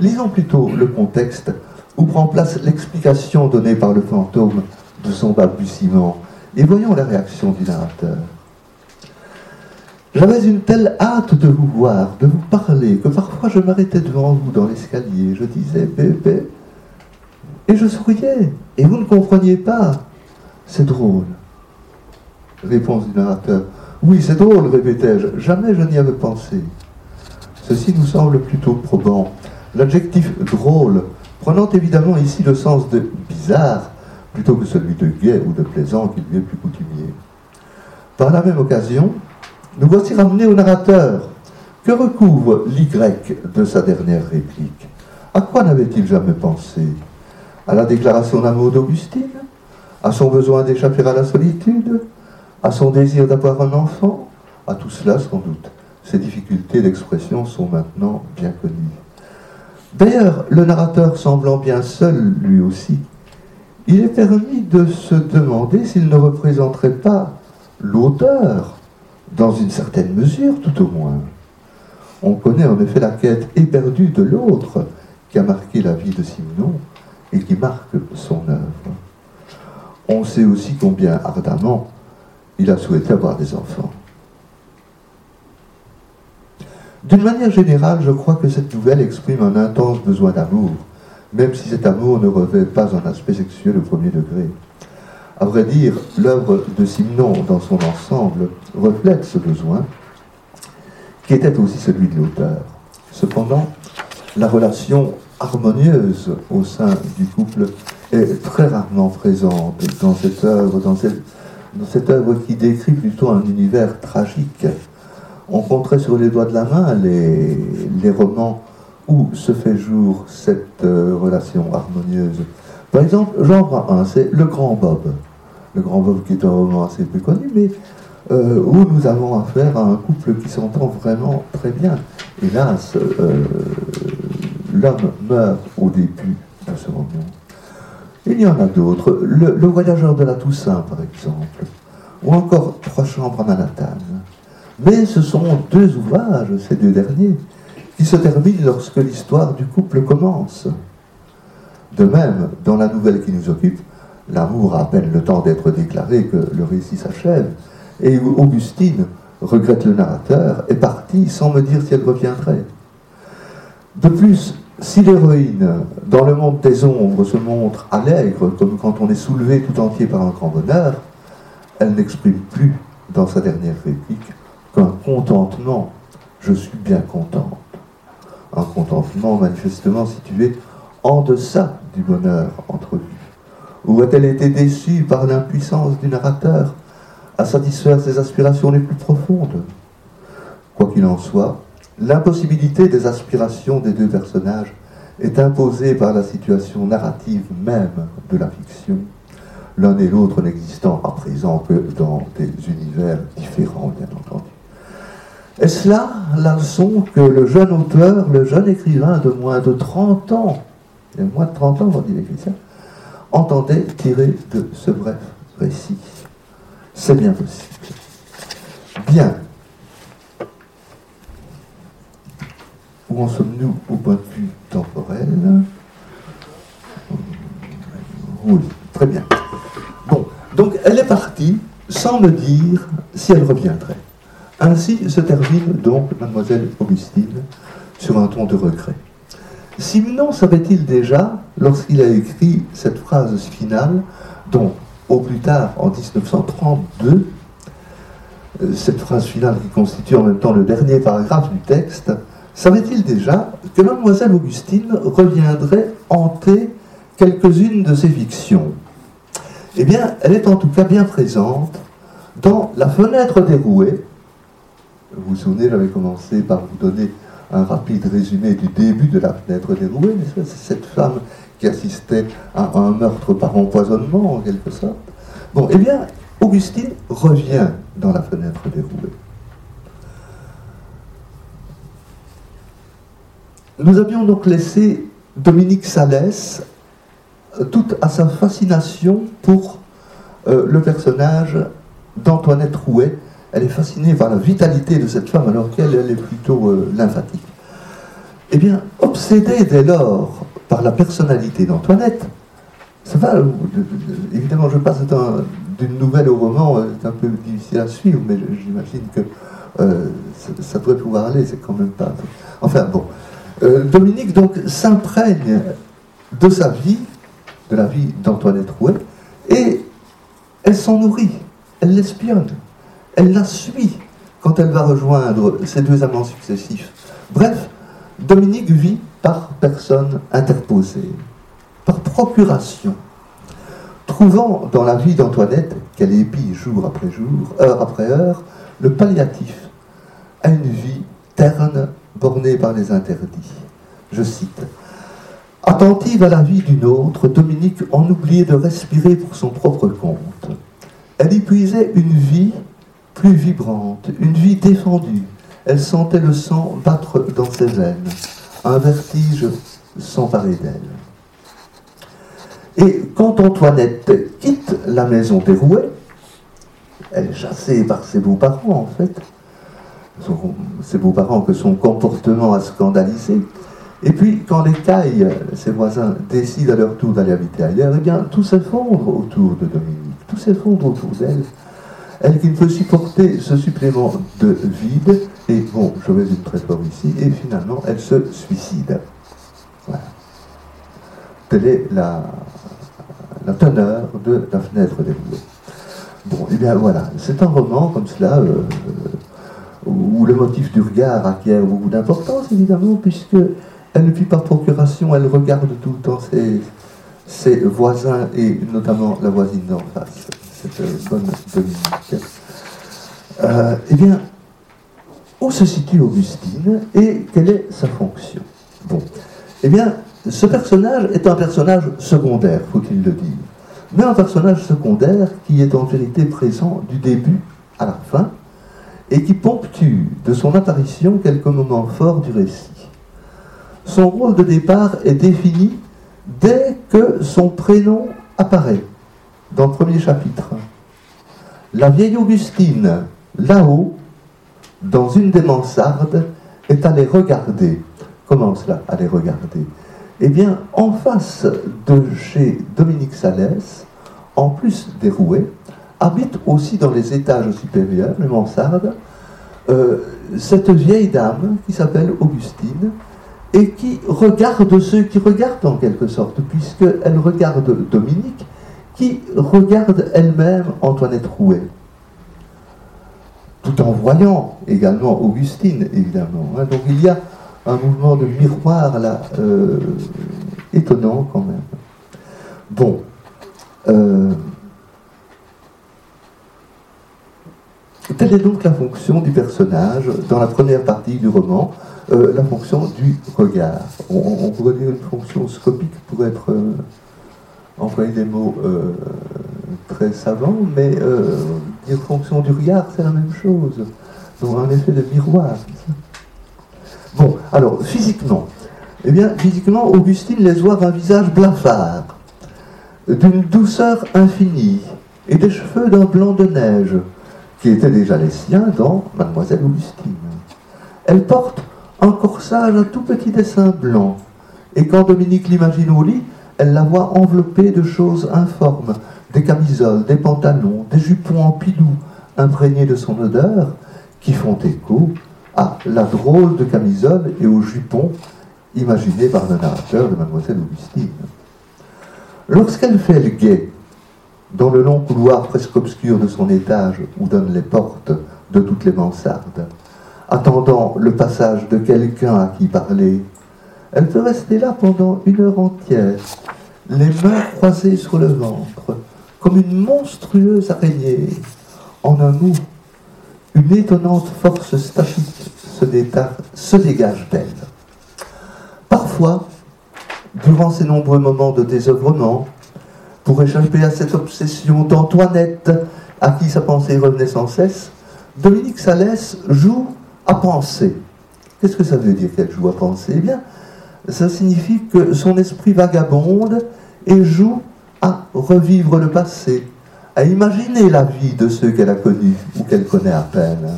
Speaker 3: Lisons plutôt le contexte où prend place l'explication donnée par le fantôme de son balbutiement et voyons la réaction du narrateur. J'avais une telle hâte de vous voir, de vous parler, que parfois je m'arrêtais devant vous dans l'escalier. Je disais, bébé, et je souriais. Et vous ne compreniez pas. C'est drôle. Réponse du narrateur. Oui, c'est drôle, répétai-je. Jamais je n'y avais pensé. Ceci nous semble plutôt probant. L'adjectif drôle, prenant évidemment ici le sens de bizarre, plutôt que celui de gai ou de plaisant qui lui est plus coutumier. Par la même occasion, nous voici ramenés au narrateur. Que recouvre l'Y de sa dernière réplique? À quoi n'avait-il jamais pensé? À la déclaration d'amour d'Augustine, à son besoin d'échapper à la solitude, à son désir d'avoir un enfant, à tout cela sans doute. Ces difficultés d'expression sont maintenant bien connues. D'ailleurs, le narrateur semblant bien seul lui aussi, il est permis de se demander s'il ne représenterait pas l'auteur, dans une certaine mesure tout au moins. On connaît en effet la quête éperdue de l'autre qui a marqué la vie de Simenon, et qui marque son œuvre. On sait aussi combien ardemment il a souhaité avoir des enfants. D'une manière générale, je crois que cette nouvelle exprime un intense besoin d'amour, même si cet amour ne revêt pas un aspect sexuel au premier degré. À vrai dire, l'œuvre de Simon dans son ensemble reflète ce besoin, qui était aussi celui de l'auteur. Cependant, la relation harmonieuse au sein du couple est très rarement présente dans cette œuvre, dans cette, œuvre qui décrit plutôt un univers tragique. On compterait sur les doigts de la main les, romans où se fait jour cette euh, relation harmonieuse. Par exemple, vois un, c'est Le Grand Bob. Le Grand Bob qui est un roman assez peu connu, mais euh, où nous avons affaire à un couple qui s'entend vraiment très bien. Hélas, euh, l'homme meurt au début de ce roman. Il y en a d'autres. Le, Voyageur de la Toussaint, par exemple, ou encore Trois chambres à Manhattan. Mais ce sont deux ouvrages, ces deux derniers, qui se terminent lorsque l'histoire du couple commence. De même, dans la nouvelle qui nous occupe, l'amour a à peine le temps d'être déclaré que le récit s'achève, et Augustine regrette le narrateur, est partie sans me dire si elle reviendrait. De plus, si l'héroïne, dans le monde des ombres, se montre allègre, comme quand on est soulevé tout entier par un grand bonheur, elle n'exprime plus dans sa dernière réplique qu'un contentement. Je suis bien contente. Un contentement manifestement situé en deçà du bonheur entrevu. Ou a-t-elle été déçue par l'impuissance du narrateur à satisfaire ses aspirations les plus profondes? Quoi qu'il en soit, L'impossibilité des aspirations des deux personnages est imposée par la situation narrative même de la fiction, l'un et l'autre n'existant à présent que dans des univers différents, bien entendu. Est-ce là la leçon que le jeune auteur, le jeune écrivain de moins de 30 ans, et moins de 30 ans, dit les chrétiens, entendait tirer de ce bref récit C'est bien possible. Bien, Où en sommes-nous au point de vue temporel? Oui, très bien. Bon, donc elle est partie sans me dire si elle reviendrait. Ainsi se termine donc mademoiselle Augustine sur un ton de regret. Simon savait-il déjà, lorsqu'il a écrit cette phrase finale, dont au plus tard, en 1932, euh, cette phrase finale qui constitue en même temps le dernier paragraphe du texte, Savait-il déjà que mademoiselle Augustine reviendrait hanter quelques-unes de ses fictions? Eh bien, elle est en tout cas bien présente dans La fenêtre dérouée Vous vous souvenez, j'avais commencé par vous donner un rapide résumé du début de la fenêtre dérouée. C'est cette femme qui assistait à un meurtre par empoisonnement, en quelque sorte. Bon, eh bien, Augustine revient dans la fenêtre dérouée. Nous avions donc laissé Dominique Salès euh, toute à sa fascination pour euh, le personnage d'Antoinette Rouet. Elle est fascinée par la vitalité de cette femme alors qu'elle est plutôt euh, lymphatique. Eh bien, obsédée dès lors par la personnalité d'Antoinette, ça va, évidemment, je passe d'une nouvelle au roman, c'est un peu difficile à suivre, mais j'imagine que ça, pourrait pouvoir aller, c'est quand même pas. Enfin bon, euh, Dominique donc s'imprègne de sa vie, de la vie d'Antoinette Rouet, et elle s'en nourrit, elle l'espionne, elle la suit quand elle va rejoindre ses deux amants successifs. Bref, Dominique vit par personne interposée, par procuration, trouvant dans la vie d'Antoinette, qu'elle épie jour après jour, heure après heure, le palliatif à une vie terne bornée par les interdits. Je cite. Attentive à la vie d'une autre, Dominique en oubliait de respirer pour son propre compte. Elle y puisait une vie plus vibrante, une vie défendue. Elle sentait le sang battre dans ses veines. Un vertige s'emparait d'elle. Et quand Antoinette quitte la maison dérouée, elle est chassée par ses beaux-parents en fait, ses beaux-parents que son comportement a scandalisé. Et puis, quand les cailles, ses voisins, décident à leur tour d'aller habiter ailleurs, eh bien, tout s'effondre autour de Dominique, tout s'effondre autour d'elle. Elle qui ne peut supporter ce supplément de vide, et bon, je vais une très fort ici, et finalement, elle se suicide. Voilà. Telle est la, la teneur de la fenêtre des Bon, et eh bien voilà, c'est un roman comme cela, euh, où le motif du regard acquiert beaucoup d'importance, évidemment, puisque elle ne vit par procuration, elle regarde tout le temps ses, voisins et notamment la voisine d'en face, cette bonne Dominique. Euh, eh bien, où se situe Augustine et quelle est sa fonction? Bon, eh bien, ce personnage est un personnage secondaire, faut-il le dire, mais un personnage secondaire qui est en vérité présent du début à la fin, et qui ponctue de son apparition quelques moments forts du récit. Son rôle de départ est défini dès que son prénom apparaît dans le premier chapitre. La vieille Augustine, là-haut, dans une des mansardes, est allée regarder. Comment cela, aller regarder? Eh bien, en face de chez Dominique Salès, en plus des rouets, habite aussi dans les étages supérieurs, les mansardes, euh, cette vieille dame qui s'appelle Augustine et qui regarde ceux qui regardent en quelque sorte, puisqu'elle regarde Dominique, qui regarde elle-même Antoinette Rouet, tout en voyant également Augustine, évidemment. Hein. Donc il y a un mouvement de miroir là, euh, étonnant quand même. Bon. Euh, Telle est donc la fonction du personnage dans la première partie du roman, euh, la fonction du regard. On, pourrait dire une fonction scopique pour être employer des mots euh, très savants, mais dire fonction du regard, c'est la même chose. Donc un effet de miroir. Bon, alors physiquement, eh bien, physiquement, Augustine laisse voir un visage blafard, d'une douceur infinie, et des cheveux d'un blanc de neige qui étaient déjà les siens dans Mademoiselle Augustine. Elle porte un corsage à tout petit dessin blanc, et quand Dominique l'imagine au lit, elle la voit enveloppée de choses informes, des camisoles, des pantalons, des jupons en pilou, imprégnés de son odeur, qui font écho à la drôle de camisole et aux jupons imaginés par le narrateur de Mademoiselle Augustine. Lorsqu'elle fait le guet dans le long couloir presque obscur de son étage où donnent les portes de toutes les mansardes, attendant le passage de quelqu'un à qui parler. Elle peut rester là pendant une heure entière, les mains croisées sur le ventre, comme une monstrueuse araignée, en un mot, une étonnante force statique se, dégage d'elle. Parfois, durant ces nombreux moments de désœuvrement, pour échapper à cette obsession d'Antoinette, à qui sa pensée revenait sans cesse, Dominique Salès joue à penser. Qu'est-ce que ça veut dire qu'elle joue à penser? Eh bien, ça signifie que son esprit vagabonde et joue à revivre le passé, à imaginer la vie de ceux qu'elle a connus ou qu'elle connaît à peine.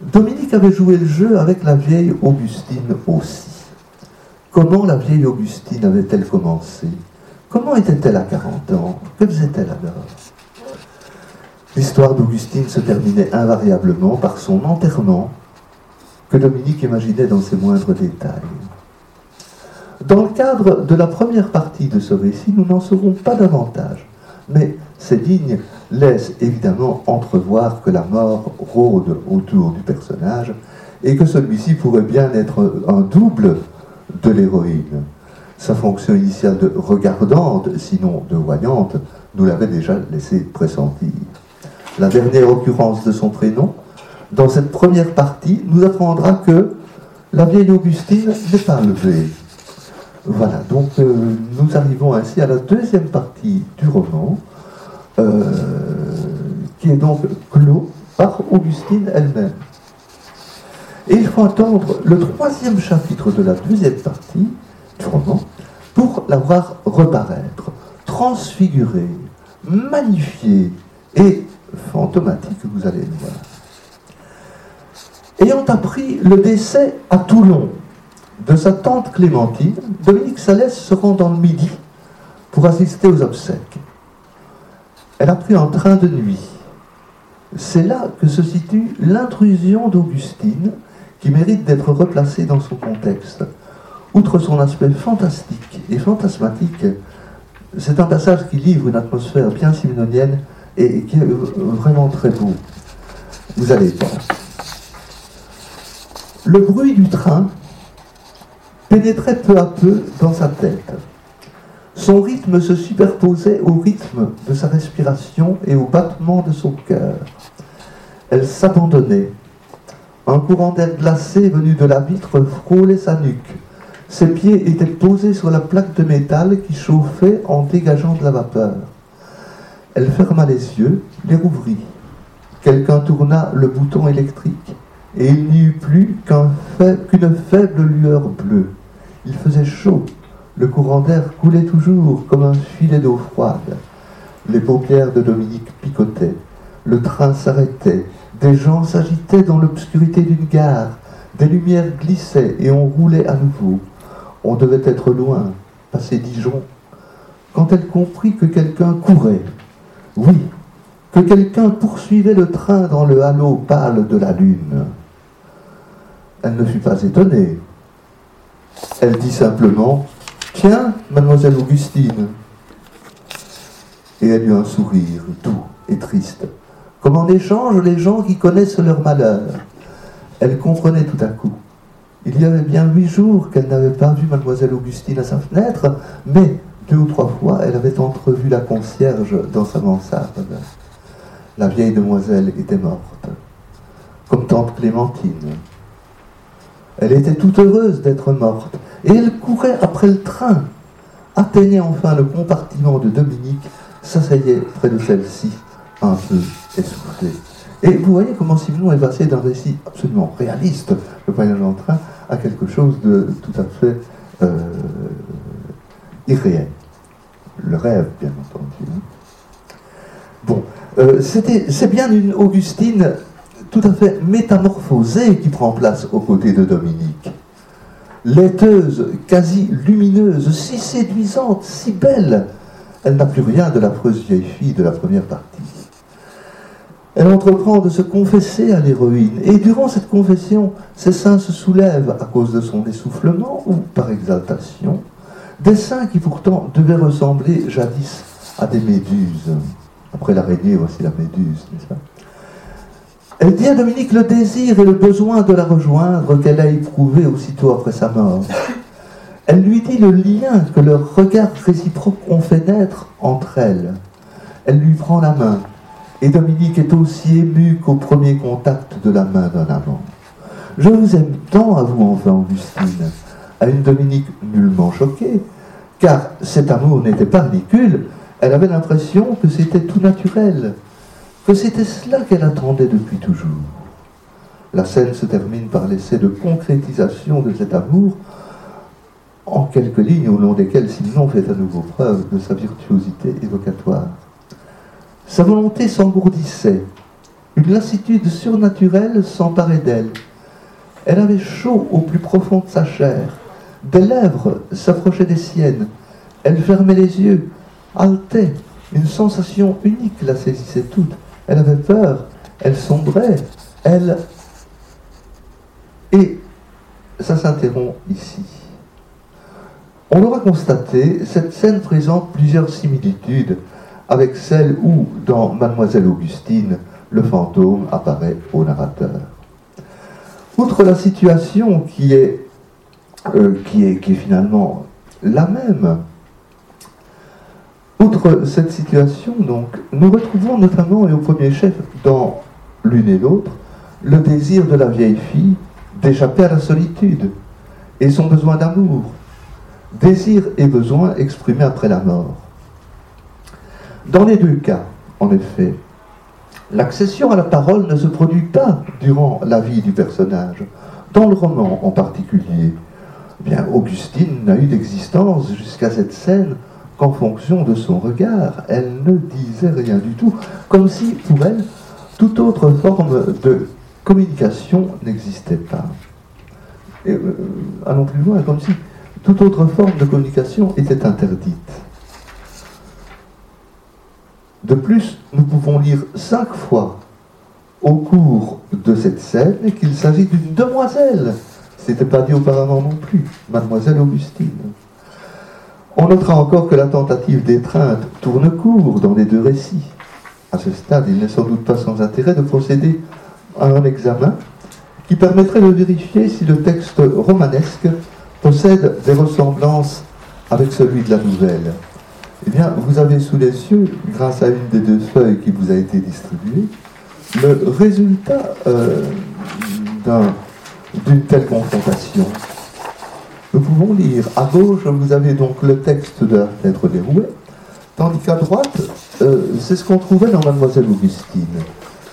Speaker 3: Dominique avait joué le jeu avec la vieille Augustine aussi. Comment la vieille Augustine avait-elle commencé? Comment était-elle à 40 ans? Que faisait-elle alors? L'histoire d'Augustine se terminait invariablement par son enterrement que Dominique imaginait dans ses moindres détails. Dans le cadre de la première partie de ce récit, nous n'en saurons pas davantage, mais ces lignes laissent évidemment entrevoir que la mort rôde autour du personnage et que celui-ci pourrait bien être un double de l'héroïne. Sa fonction initiale de regardante, sinon de voyante, nous l'avait déjà laissé pressentir. La dernière occurrence de son prénom, dans cette première partie, nous apprendra que la vieille Augustine n'est pas levée. Voilà, donc euh, nous arrivons ainsi à la deuxième partie du roman, euh, qui est donc clos par Augustine elle-même. Et il faut attendre le troisième chapitre de la deuxième partie du roman pour la voir reparaître, transfigurée, magnifiée et fantomatique, vous allez le voir. Ayant appris le décès à Toulon de sa tante Clémentine, Dominique Salès se rend dans le midi pour assister aux obsèques. Elle a pris un train de nuit. C'est là que se situe l'intrusion d'Augustine, qui mérite d'être replacée dans son contexte. Outre son aspect fantastique et fantasmatique, c'est un passage qui livre une atmosphère bien simononienne et qui est vraiment très beau. Vous allez voir. Le bruit du train pénétrait peu à peu dans sa tête. Son rythme se superposait au rythme de sa respiration et au battement de son cœur. Elle s'abandonnait. Un courant d'air glacé venu de la vitre frôlait sa nuque. Ses pieds étaient posés sur la plaque de métal qui chauffait en dégageant de la vapeur. Elle ferma les yeux, les rouvrit. Quelqu'un tourna le bouton électrique et il n'y eut plus qu'une faible lueur bleue. Il faisait chaud, le courant d'air coulait toujours comme un filet d'eau froide. Les paupières de Dominique picotaient. Le train s'arrêtait. Des gens s'agitaient dans l'obscurité d'une gare. Des lumières glissaient et on roulait à nouveau. On devait être loin, passer Dijon. Quand elle comprit que quelqu'un courait, oui, que quelqu'un poursuivait le train dans le halo pâle de la lune, elle ne fut pas étonnée. Elle dit simplement Tiens, mademoiselle Augustine. Et elle eut un sourire doux et triste, comme en échange les gens qui connaissent leur malheur. Elle comprenait tout à coup. Il y avait bien huit jours qu'elle n'avait pas vu mademoiselle Augustine à sa fenêtre, mais deux ou trois fois elle avait entrevu la concierge dans sa mansarde. La vieille demoiselle était morte, comme tante Clémentine. Elle était toute heureuse d'être morte, et elle courait après le train, atteignait enfin le compartiment de Dominique, s'asseyait près de celle-ci, un peu essoufflée. Et vous voyez comment Simon est passé d'un récit absolument réaliste, le voyage en train, à quelque chose de tout à fait euh, irréel. Le rêve, bien entendu. Hein. Bon, euh, c'est bien une Augustine tout à fait métamorphosée qui prend place aux côtés de Dominique. Laiteuse, quasi lumineuse, si séduisante, si belle, elle n'a plus rien de l'affreuse vieille fille de la première partie. Elle entreprend de se confesser à l'héroïne, et durant cette confession, ses seins se soulèvent à cause de son essoufflement ou par exaltation, des seins qui pourtant devaient ressembler jadis à des méduses. Après l'araignée, voici la méduse, n'est-ce pas? Elle dit à Dominique le désir et le besoin de la rejoindre qu'elle a éprouvé aussitôt après sa mort. Elle lui dit le lien que leurs regards réciproques ont fait naître entre elles. Elle lui prend la main et Dominique est aussi ému qu'au premier contact de la main d'un amant. Je vous aime tant à vous, enfin, Augustine, à une Dominique nullement choquée, car cet amour n'était pas ridicule, elle avait l'impression que c'était tout naturel, que c'était cela qu'elle attendait depuis toujours. La scène se termine par l'essai de concrétisation de cet amour en quelques lignes au long desquelles Simon fait à nouveau preuve de sa virtuosité évocatoire. Sa volonté s'engourdissait, une lassitude surnaturelle s'emparait d'elle. Elle avait chaud au plus profond de sa chair, des lèvres s'approchaient des siennes, elle fermait les yeux, haletait, une sensation unique la saisissait toute. Elle avait peur, elle sombrait, elle... Et ça s'interrompt ici. On l'aura constaté, cette scène présente plusieurs similitudes avec celle où, dans Mademoiselle Augustine, le fantôme apparaît au narrateur. Outre la situation qui est, euh, qui est, qui est finalement la même, outre cette situation, donc, nous retrouvons notamment et au premier chef dans l'une et l'autre le désir de la vieille fille d'échapper à la solitude et son besoin d'amour, désir et besoin exprimés après la mort. Dans les deux cas, en effet, l'accession à la parole ne se produit pas durant la vie du personnage. Dans le roman en particulier, bien, Augustine n'a eu d'existence jusqu'à cette scène qu'en fonction de son regard, elle ne disait rien du tout, comme si pour elle, toute autre forme de communication n'existait pas. Et, euh, allons plus loin, comme si toute autre forme de communication était interdite. De plus, nous pouvons lire cinq fois au cours de cette scène qu'il s'agit d'une demoiselle. Ce n'était pas dit auparavant non plus, mademoiselle Augustine. On notera encore que la tentative d'étreinte tourne court dans les deux récits. À ce stade, il n'est sans doute pas sans intérêt de procéder à un examen qui permettrait de vérifier si le texte romanesque possède des ressemblances avec celui de la nouvelle. Eh bien, vous avez sous les yeux, grâce à une des deux feuilles qui vous a été distribuée, le résultat euh, d'une telle confrontation. Pouvons lire, à gauche, vous avez donc le texte de la lettre dérouée, tandis qu'à droite, euh, c'est ce qu'on trouvait dans Mademoiselle Augustine.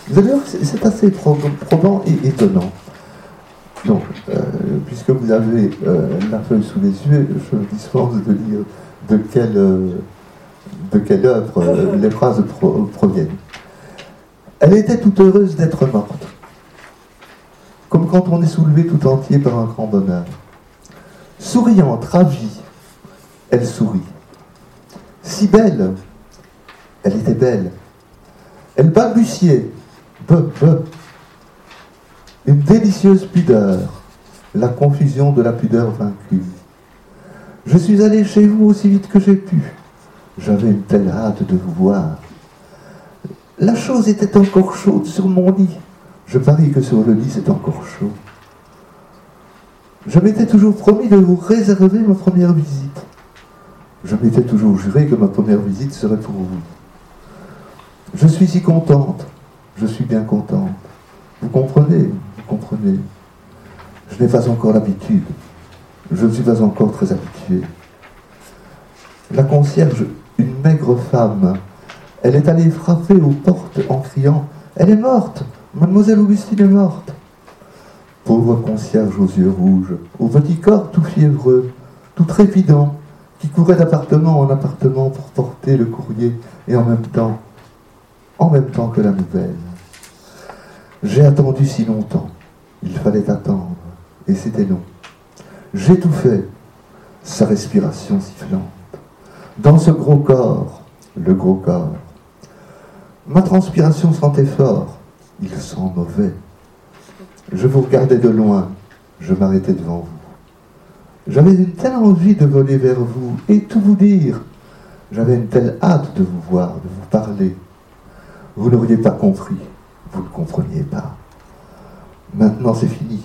Speaker 3: Vous c'est assez probant et étonnant. Donc, euh, puisque vous avez euh, la feuille sous les yeux, je me dispense de lire de quelle, de quelle œuvre les phrases proviennent. Elle était toute heureuse d'être morte, comme quand on est soulevé tout entier par un grand bonheur. Souriante, ravie, elle sourit. Si belle, elle était belle. Elle balbutiait, be, be, une délicieuse pudeur, la confusion de la pudeur vaincue. Je suis allé chez vous aussi vite que j'ai pu. J'avais une telle hâte de vous voir. La chose était encore chaude sur mon lit. Je parie que sur le lit c'est encore chaud. Je m'étais toujours promis de vous réserver ma première visite. Je m'étais toujours juré que ma première visite serait pour vous. Je suis si contente. Je suis bien contente. Vous comprenez comprenez Je n'ai pas encore l'habitude. Je ne suis pas encore très habitué. La concierge, une maigre femme, elle est allée frapper aux portes en criant Elle est morte Mademoiselle Augustine est morte Pauvre concierge aux yeux rouges, au petit corps tout fiévreux, tout trépidant, qui courait d'appartement en appartement pour porter le courrier et en même temps, en même temps que la nouvelle. J'ai attendu si longtemps. Il fallait attendre, et c'était long. J'étouffais sa respiration sifflante. Dans ce gros corps, le gros corps, ma transpiration sentait fort, il sent mauvais. Je vous regardais de loin, je m'arrêtais devant vous. J'avais une telle envie de voler vers vous et tout vous dire. J'avais une telle hâte de vous voir, de vous parler. Vous n'auriez pas compris, vous ne compreniez pas. Maintenant c'est fini.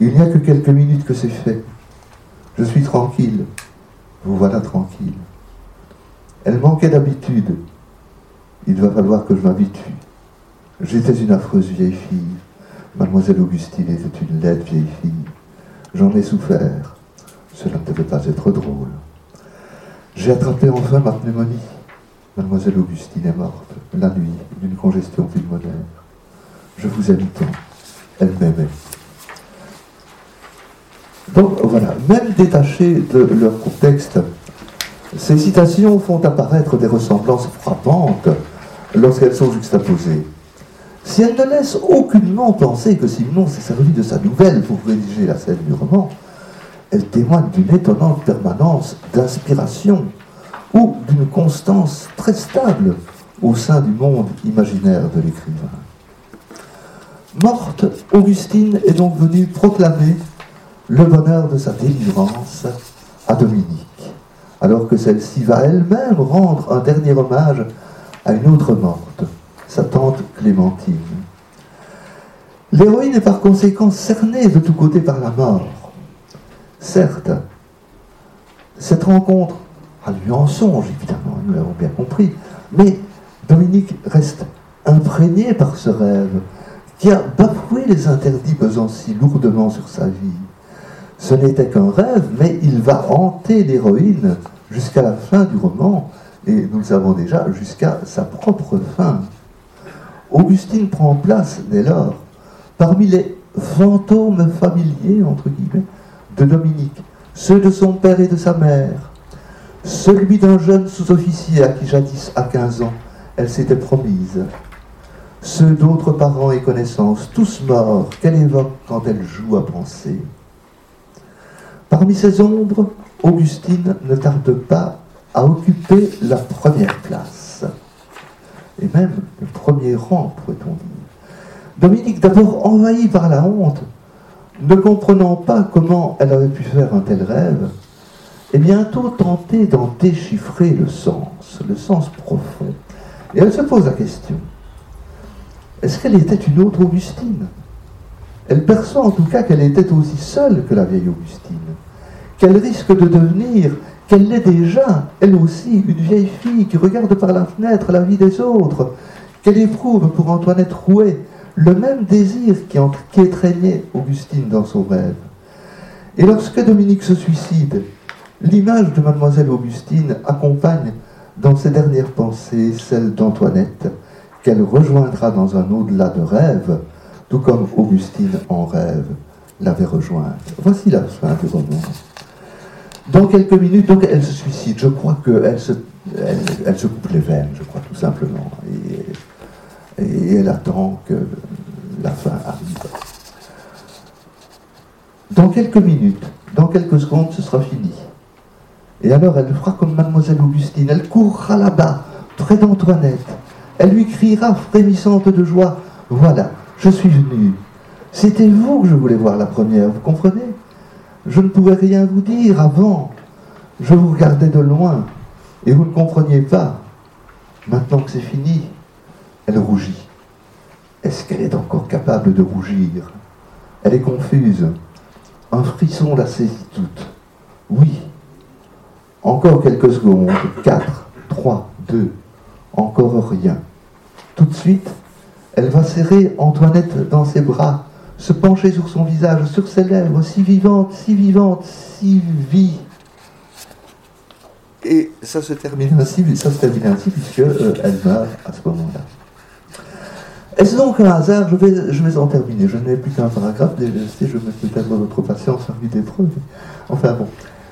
Speaker 3: Il n'y a que quelques minutes que c'est fait. Je suis tranquille. Vous voilà tranquille. Elle manquait d'habitude. Il va falloir que je m'habitue. J'étais une affreuse vieille fille. Mademoiselle Augustine était une laide vieille fille. J'en ai souffert. Cela ne devait pas être drôle. J'ai attrapé enfin ma pneumonie. Mademoiselle Augustine est morte la nuit d'une congestion pulmonaire. Je vous aime tant. Elle m'aimait. Donc voilà, même détachées de leur contexte, ces citations font apparaître des ressemblances frappantes lorsqu'elles sont juxtaposées. Si elles ne laissent aucunement penser que Simon s'est servi de sa nouvelle pour rédiger la scène du roman, elles témoignent d'une étonnante permanence d'inspiration ou d'une constance très stable au sein du monde imaginaire de l'écrivain. Morte, Augustine est donc venue proclamer le bonheur de sa délivrance à Dominique, alors que celle-ci va elle-même rendre un dernier hommage à une autre morte, sa tante Clémentine. L'héroïne est par conséquent cernée de tous côtés par la mort. Certes, cette rencontre a lieu en songe, évidemment, nous l'avons bien compris, mais Dominique reste imprégné par ce rêve qui a bafoué les interdits pesant si lourdement sur sa vie. Ce n'était qu'un rêve, mais il va hanter l'héroïne jusqu'à la fin du roman, et nous le savons déjà, jusqu'à sa propre fin. Augustine prend place, dès lors, parmi les fantômes familiers, entre guillemets, de Dominique, ceux de son père et de sa mère, celui d'un jeune sous-officier à qui jadis, à 15 ans, elle s'était promise, ceux d'autres parents et connaissances, tous morts, qu'elle évoque quand elle joue à penser. Parmi ces ombres, Augustine ne tarde pas à occuper la première place, et même le premier rang, pourrait-on dire. Dominique, d'abord envahi par la honte, ne comprenant pas comment elle avait pu faire un tel rêve, et bientôt tentée d'en déchiffrer le sens, le sens profond. Et elle se pose la question, est-ce qu'elle était une autre Augustine? Elle perçoit en tout cas qu'elle était aussi seule que la vieille Augustine qu'elle risque de devenir, qu'elle l'est déjà, elle aussi, une vieille fille qui regarde par la fenêtre la vie des autres, qu'elle éprouve pour Antoinette Rouet le même désir qui, étreignait Augustine dans son rêve. Et lorsque Dominique se suicide, l'image de mademoiselle Augustine accompagne dans ses dernières pensées celle d'Antoinette, qu'elle rejoindra dans un au-delà de rêve, tout comme Augustine en rêve l'avait rejointe. Voici la fin du roman. Dans quelques minutes, elle se suicide. Je crois qu'elle se, elle, se coupe les veines, je crois, tout simplement. Et, et elle attend que la fin arrive. Dans quelques minutes, dans quelques secondes, ce sera fini. Et alors elle fera comme mademoiselle Augustine, elle courra là-bas, près d'Antoinette. Elle lui criera frémissante de joie, voilà, je suis venue. C'était vous que je voulais voir la première, vous comprenez? Je ne pouvais rien vous dire avant. Je vous regardais de loin et vous ne compreniez pas. Maintenant que c'est fini, elle rougit. Est-ce qu'elle est encore capable de rougir? Elle est confuse. Un frisson la saisit toute. Oui. Encore quelques secondes. Quatre, trois, deux. Encore rien. Tout de suite, elle va serrer Antoinette dans ses bras se pencher sur son visage, sur ses lèvres, si vivantes, si vivantes, si vie. Et ça se termine ainsi, ça se termine ainsi puisque euh, elle meurt à ce moment-là. Est-ce donc un hasard? Je vais, je vais en terminer. Je n'ai plus qu'un paragraphe, je vais peut-être votre patience en des preuves. Enfin bon.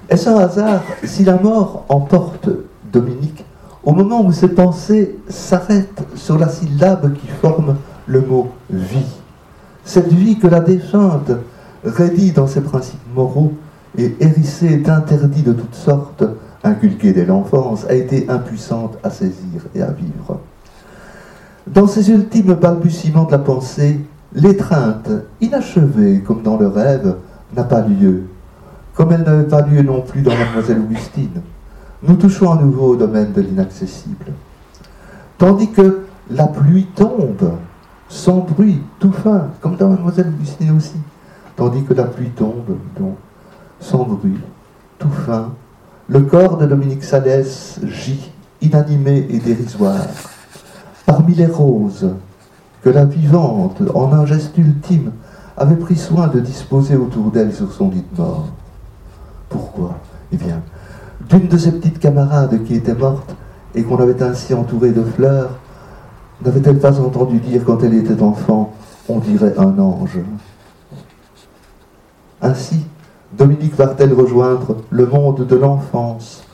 Speaker 3: Est-ce un hasard si la mort emporte Dominique au moment où ses pensées s'arrêtent sur la syllabe qui forme le mot vie? Cette vie que la défunte, raidie dans ses principes moraux et hérissée d'interdits de toutes sortes, inculqués dès l'enfance, a été impuissante à saisir et à vivre. Dans ces ultimes balbutiements de la pensée, l'étreinte, inachevée comme dans le rêve, n'a pas lieu, comme elle n'avait pas lieu non plus dans Mademoiselle Augustine. Nous touchons à nouveau au domaine de l'inaccessible. Tandis que la pluie tombe, sans bruit, tout fin, comme dans Mademoiselle Augustine aussi. Tandis que la pluie tombe, donc, sans bruit, tout fin, le corps de Dominique Salès gît, inanimé et dérisoire. parmi les roses que la vivante, en un geste ultime, avait pris soin de disposer autour d'elle sur son lit de mort. Pourquoi? Eh bien, d'une de ses petites camarades qui était morte et qu'on avait ainsi entourée de fleurs, n'avait-elle pas entendu dire quand elle était enfant, on dirait un ange Ainsi, Dominique va-t-elle rejoindre le monde de l'enfance,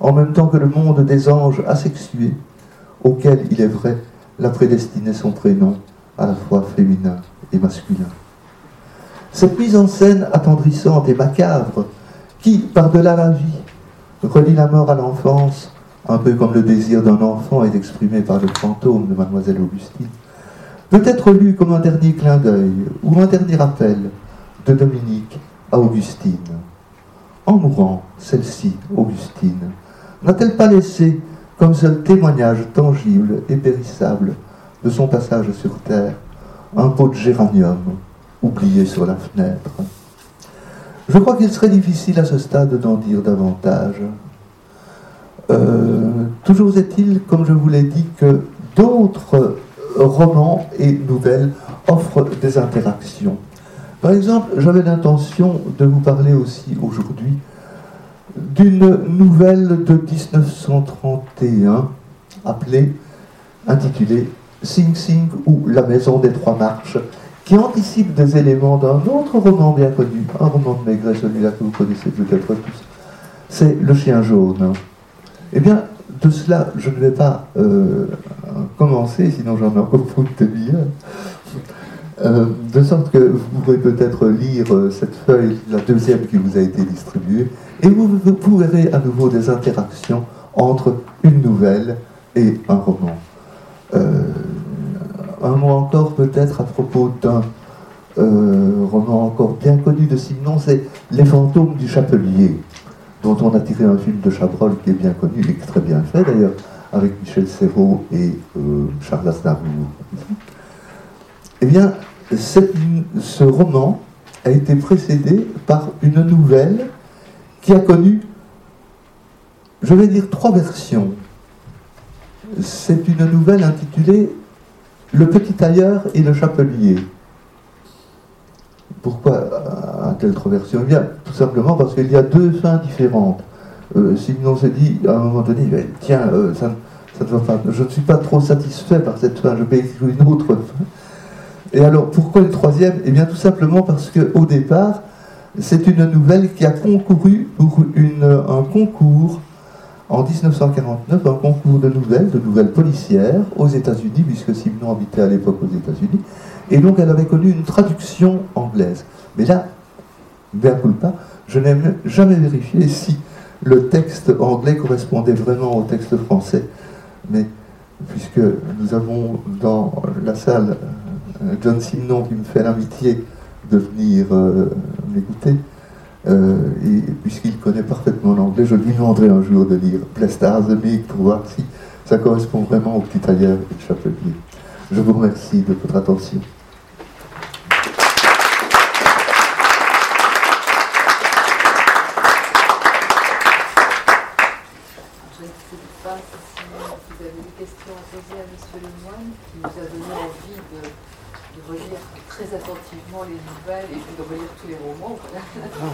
Speaker 3: en même temps que le monde des anges asexués, auquel, il est vrai, la prédestinait son prénom, à la fois féminin et masculin. Cette mise en scène attendrissante et macabre, qui, par-delà la vie, relie la mort à l'enfance, un peu comme le désir d'un enfant est exprimé par le fantôme de mademoiselle Augustine, peut être lue comme un dernier clin d'œil ou un dernier appel de Dominique à Augustine. En mourant, celle-ci, Augustine, n'a-t-elle pas laissé comme seul témoignage tangible et périssable de son passage sur Terre un pot de géranium oublié sur la fenêtre? Je crois qu'il serait difficile à ce stade d'en dire davantage. Euh, toujours est-il, comme je vous l'ai dit, que d'autres romans et nouvelles offrent des interactions. Par exemple, j'avais l'intention de vous parler aussi aujourd'hui d'une nouvelle de 1931 appelée, intitulée Sing Sing ou La Maison des Trois Marches, qui anticipe des éléments d'un autre roman bien connu, un roman de Maigret, celui-là que vous connaissez peut-être tous. C'est Le Chien Jaune. Eh bien, de cela, je ne vais pas euh, commencer, sinon j'en ai encore beaucoup de dire. Euh, de sorte que vous pourrez peut-être lire euh, cette feuille, la deuxième qui vous a été distribuée, et vous, vous, verrez à nouveau des interactions entre une nouvelle et un roman. Euh, un mot encore peut-être à propos d'un roman encore bien connu de Simon, c'est Les fantômes du chapelier, dont on a tiré un film de Chabrol qui est bien connu et très bien fait d'ailleurs, avec Michel Serrault et Charles Aznavour. Eh bien, ce roman a été précédé par une nouvelle qui a connu, je vais dire, trois versions. C'est une nouvelle intitulée Le petit tailleur et le chapelier. Pourquoi un tel trois versions eh bien, tout simplement parce qu'il y a deux fins différentes. Euh, Simon s'est dit à un moment donné, tiens, euh, je ne suis pas trop satisfait par cette fin, je vais écrire une autre fin. Et alors, pourquoi le troisième? Eh bien, tout simplement parce qu'au départ, c'est une nouvelle qui a concouru pour un concours en 1949, un concours de nouvelles, de nouvelles policières aux États-Unis, puisque Simon habitait à l'époque aux États-Unis. Et donc, elle avait connu une traduction anglaise. Mais là, bien culpa, je n'ai jamais vérifié si le texte anglais correspondait vraiment au texte français. Mais puisque nous avons dans la salle euh, John Simon qui me fait l'amitié de venir euh, m'écouter. Euh, et puisqu'il connaît parfaitement l'anglais, je lui demanderai un jour de lire Plestar the pour voir si ça correspond vraiment au petit tailleur et le chapelier. Je vous remercie de votre attention.
Speaker 1: les nouvelles et puis de relire tous les romans. Ah,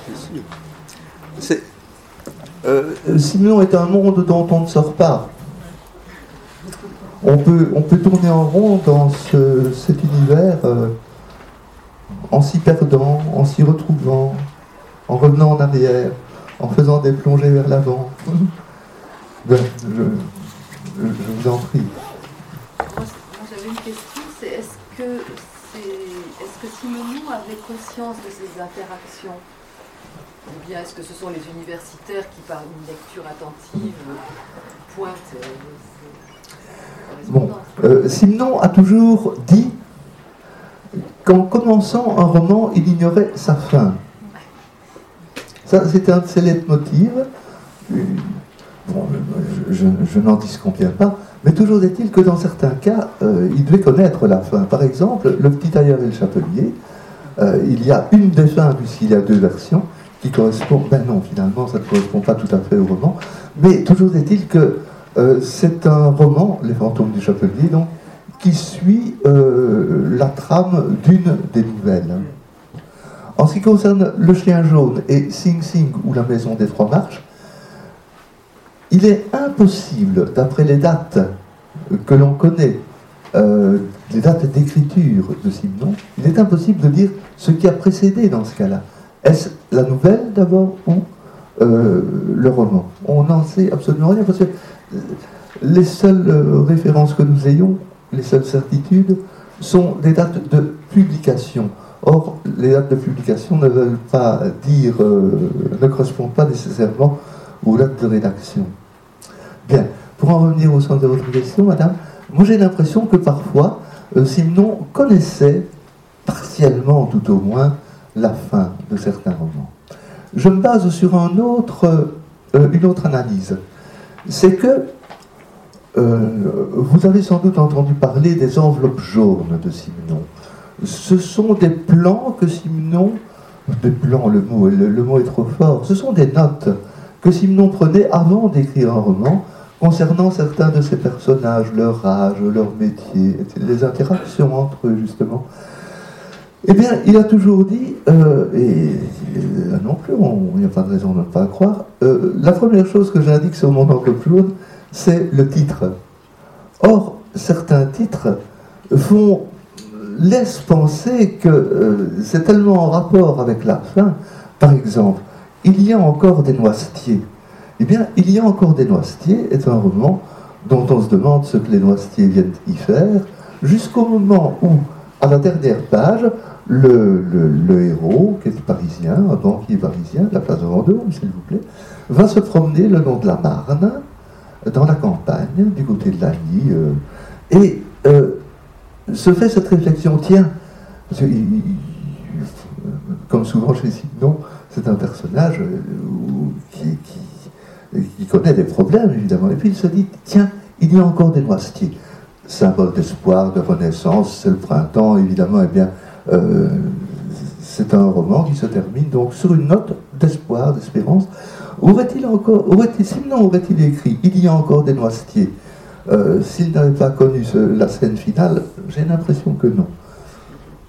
Speaker 3: c'est euh, Simon est un monde dont on ne sort pas. On peut, on peut tourner en rond dans cet univers euh, en s'y perdant, en s'y retrouvant, en revenant en arrière, en faisant des plongées vers l'avant. Ben, je, vous en prie.
Speaker 1: Moi, j'avais une question, c'est est-ce que est-ce que Simonou avait conscience de ces interactions? Ou bien est-ce que ce sont les universitaires qui, par une lecture attentive, pointent
Speaker 3: euh, Bon, euh, Simon a toujours dit qu'en commençant un roman, il ignorait sa fin. Ça, c'était un de ses leitmotivs. Bon, je, n'en disconviens pas, mais toujours est-il que dans certains cas, euh, il devait connaître la fin. Par exemple, le petit tailleur et le chapelier, euh, il y a une des fins, puisqu'il y a deux versions, qui correspond, ben non, finalement, ça ne correspond pas tout à fait au roman, mais toujours est-il que euh, c'est un roman, Les fantômes du chapelier, donc, qui suit euh, la trame d'une des nouvelles. En ce qui concerne Le Chien Jaune et Sing Sing ou La Maison des Trois Marches, il est impossible, d'après les dates que l'on connaît, euh, les dates d'écriture de Simon, il est impossible de dire ce qui a précédé dans ce cas-là. Est-ce la nouvelle d'abord ou le roman? On n'en sait absolument rien les seules références que nous ayons, les seules certitudes, sont des dates de publication. Or, les dates de publication ne veulent pas dire, euh, ne correspondent pas nécessairement aux dates de rédaction. Bien, pour en revenir au centre de votre question, madame, moi j'ai l'impression que parfois, euh, Simon connaissait partiellement, tout au moins, la fin de certains romans. Je me base sur euh, une autre analyse. C'est que vous avez sans doute entendu parler des enveloppes jaunes de Simon ce sont des plans que Simon, des plans, le mot, le, est trop fort, ce sont des notes que Simon prenait avant d'écrire un roman concernant certains de ses personnages, leur âge, leur métier, les interactions entre eux justement. Eh bien, il a toujours dit, euh, et, non plus, il n'y a pas de raison de ne pas croire, euh, la première chose que j'indique sur mon enveloppe jaune, c'est le titre. Or, certains titres font laisse penser que euh, c'est tellement en rapport avec la fin. Par exemple, Il y a encore des noisetiers. Eh bien, Il y a encore des noisetiers est un roman dont on se demande ce que les noisetiers viennent y faire, jusqu'au moment où, à la dernière page, le, héros, qui est parisien, un banquier parisien, de la place de Vendôme, s'il vous plaît, va se promener le long de la Marne, dans la campagne, du côté de Lagny, euh, et euh, se fait cette réflexion, tiens, comme souvent chez Simon, c'est un personnage euh, qui, connaît des problèmes, évidemment. Et puis il se dit, tiens, il y a encore des noisetiers. Symbole d'espoir, de renaissance, c'est le printemps, évidemment, eh bien, euh, c'est un roman qui se termine donc sur une note d'espoir, d'espérance. Aurait-il encore, aurait-il, Simon aurait-il écrit, il y a encore des noisetiers euh, s'il n'avait pas connu la scène finale, j'ai l'impression que non.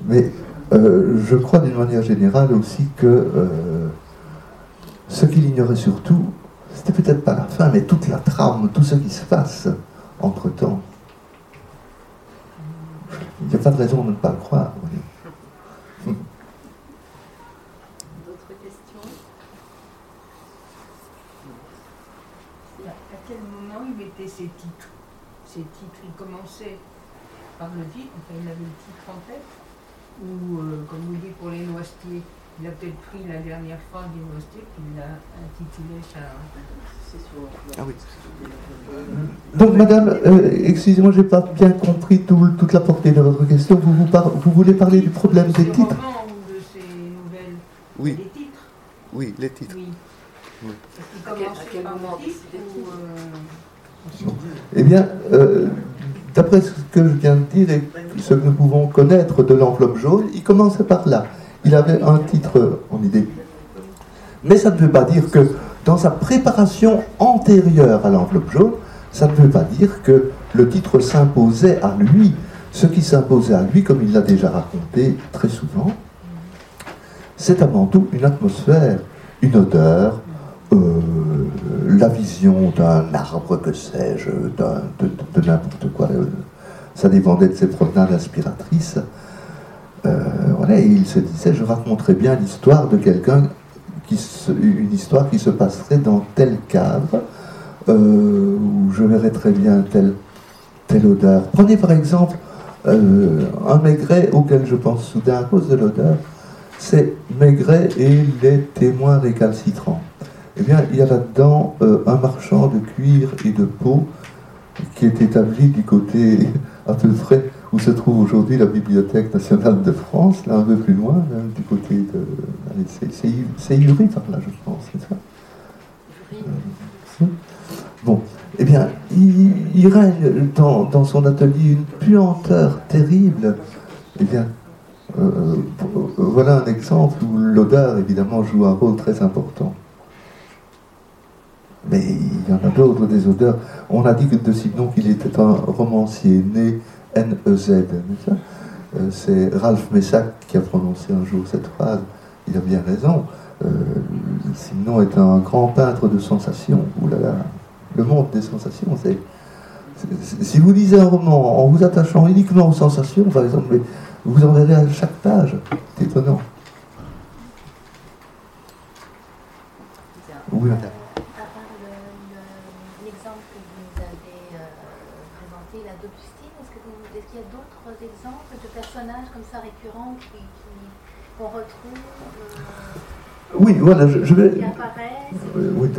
Speaker 3: Mais euh, je crois d'une manière générale aussi que ce qu'il ignorait surtout, c'était peut-être pas la fin, mais toute la trame, tout ce qui se passe entre-temps. Il n'y a pas de raison de ne pas le croire.
Speaker 4: D'autres questions? À quel moment il mettait ses titres? Ces titres, il commençait par le titre, enfin, il avait le titre en tête, ou euh, comme vous dites pour les noisetiers, il a peut-être pris la dernière phrase des noisetiers, puis il a intitulé ça.
Speaker 3: Ah oui. Donc, madame, euh, excusez-moi, je n'ai pas bien compris toute la portée de votre question. Vous, vous, vous voulez parler du problème des titres
Speaker 4: ou de ces nouvelles?
Speaker 3: Oui.
Speaker 4: Les titres?
Speaker 3: Oui, les titres.
Speaker 4: Oui.
Speaker 3: oui.
Speaker 4: Parce qu'il commençait par le titre ou, euh,
Speaker 3: eh bien, euh, d'après ce que je viens de dire et ce que nous pouvons connaître de l'enveloppe jaune, il commençait par là. Il avait un titre en idée. Mais ça ne veut pas dire que dans sa préparation antérieure à l'enveloppe jaune, ça ne veut pas dire que le titre s'imposait à lui. Ce qui s'imposait à lui, comme il l'a déjà raconté très souvent, c'est avant tout une atmosphère, une odeur, euh, la vision d'un arbre, que sais-je, de, n'importe quoi. Euh, ça dépendait de ses promenades inspiratrices. Euh, voilà, il se disait, je raconterais bien l'histoire de quelqu'un, une histoire qui se passerait dans tel cadre, où je verrais très bien telle, telle odeur. Prenez par exemple un maigret auquel je pense soudain à cause de l'odeur, c'est Maigret et les témoins récalcitrants eh bien, il y a là-dedans euh, un marchand de cuir et de peau qui est établi du côté à peu près où se trouve aujourd'hui la Bibliothèque nationale de France, là un peu plus loin, du côté de. C'est Ivry par là, je pense, c'est ça? Euh, Bon, eh bien, il, règne dans, son atelier une puanteur terrible. Eh bien, euh, voilà un exemple où l'odeur, évidemment, joue un rôle très important. Mais il y en a d'autres, des odeurs. On a dit que de Simon qu'il était un romancier né N-E-Z. C'est Ralph Messac qui a prononcé un jour cette phrase. Il a bien raison. Simon est un grand peintre de sensations. Ouh là là, le monde des sensations, c'est. Si vous lisez un roman en vous attachant uniquement aux sensations, par exemple, vous en verrez à chaque page. C'est étonnant.
Speaker 5: Oui, madame. À part l'exemple que vous nous avez euh, présenté, la d'Augustine, est-ce qu'il y a d'autres exemples de personnages comme ça récurrents qu'on retrouve
Speaker 3: euh, Oui, voilà, je, vais. Qui apparaissent oui,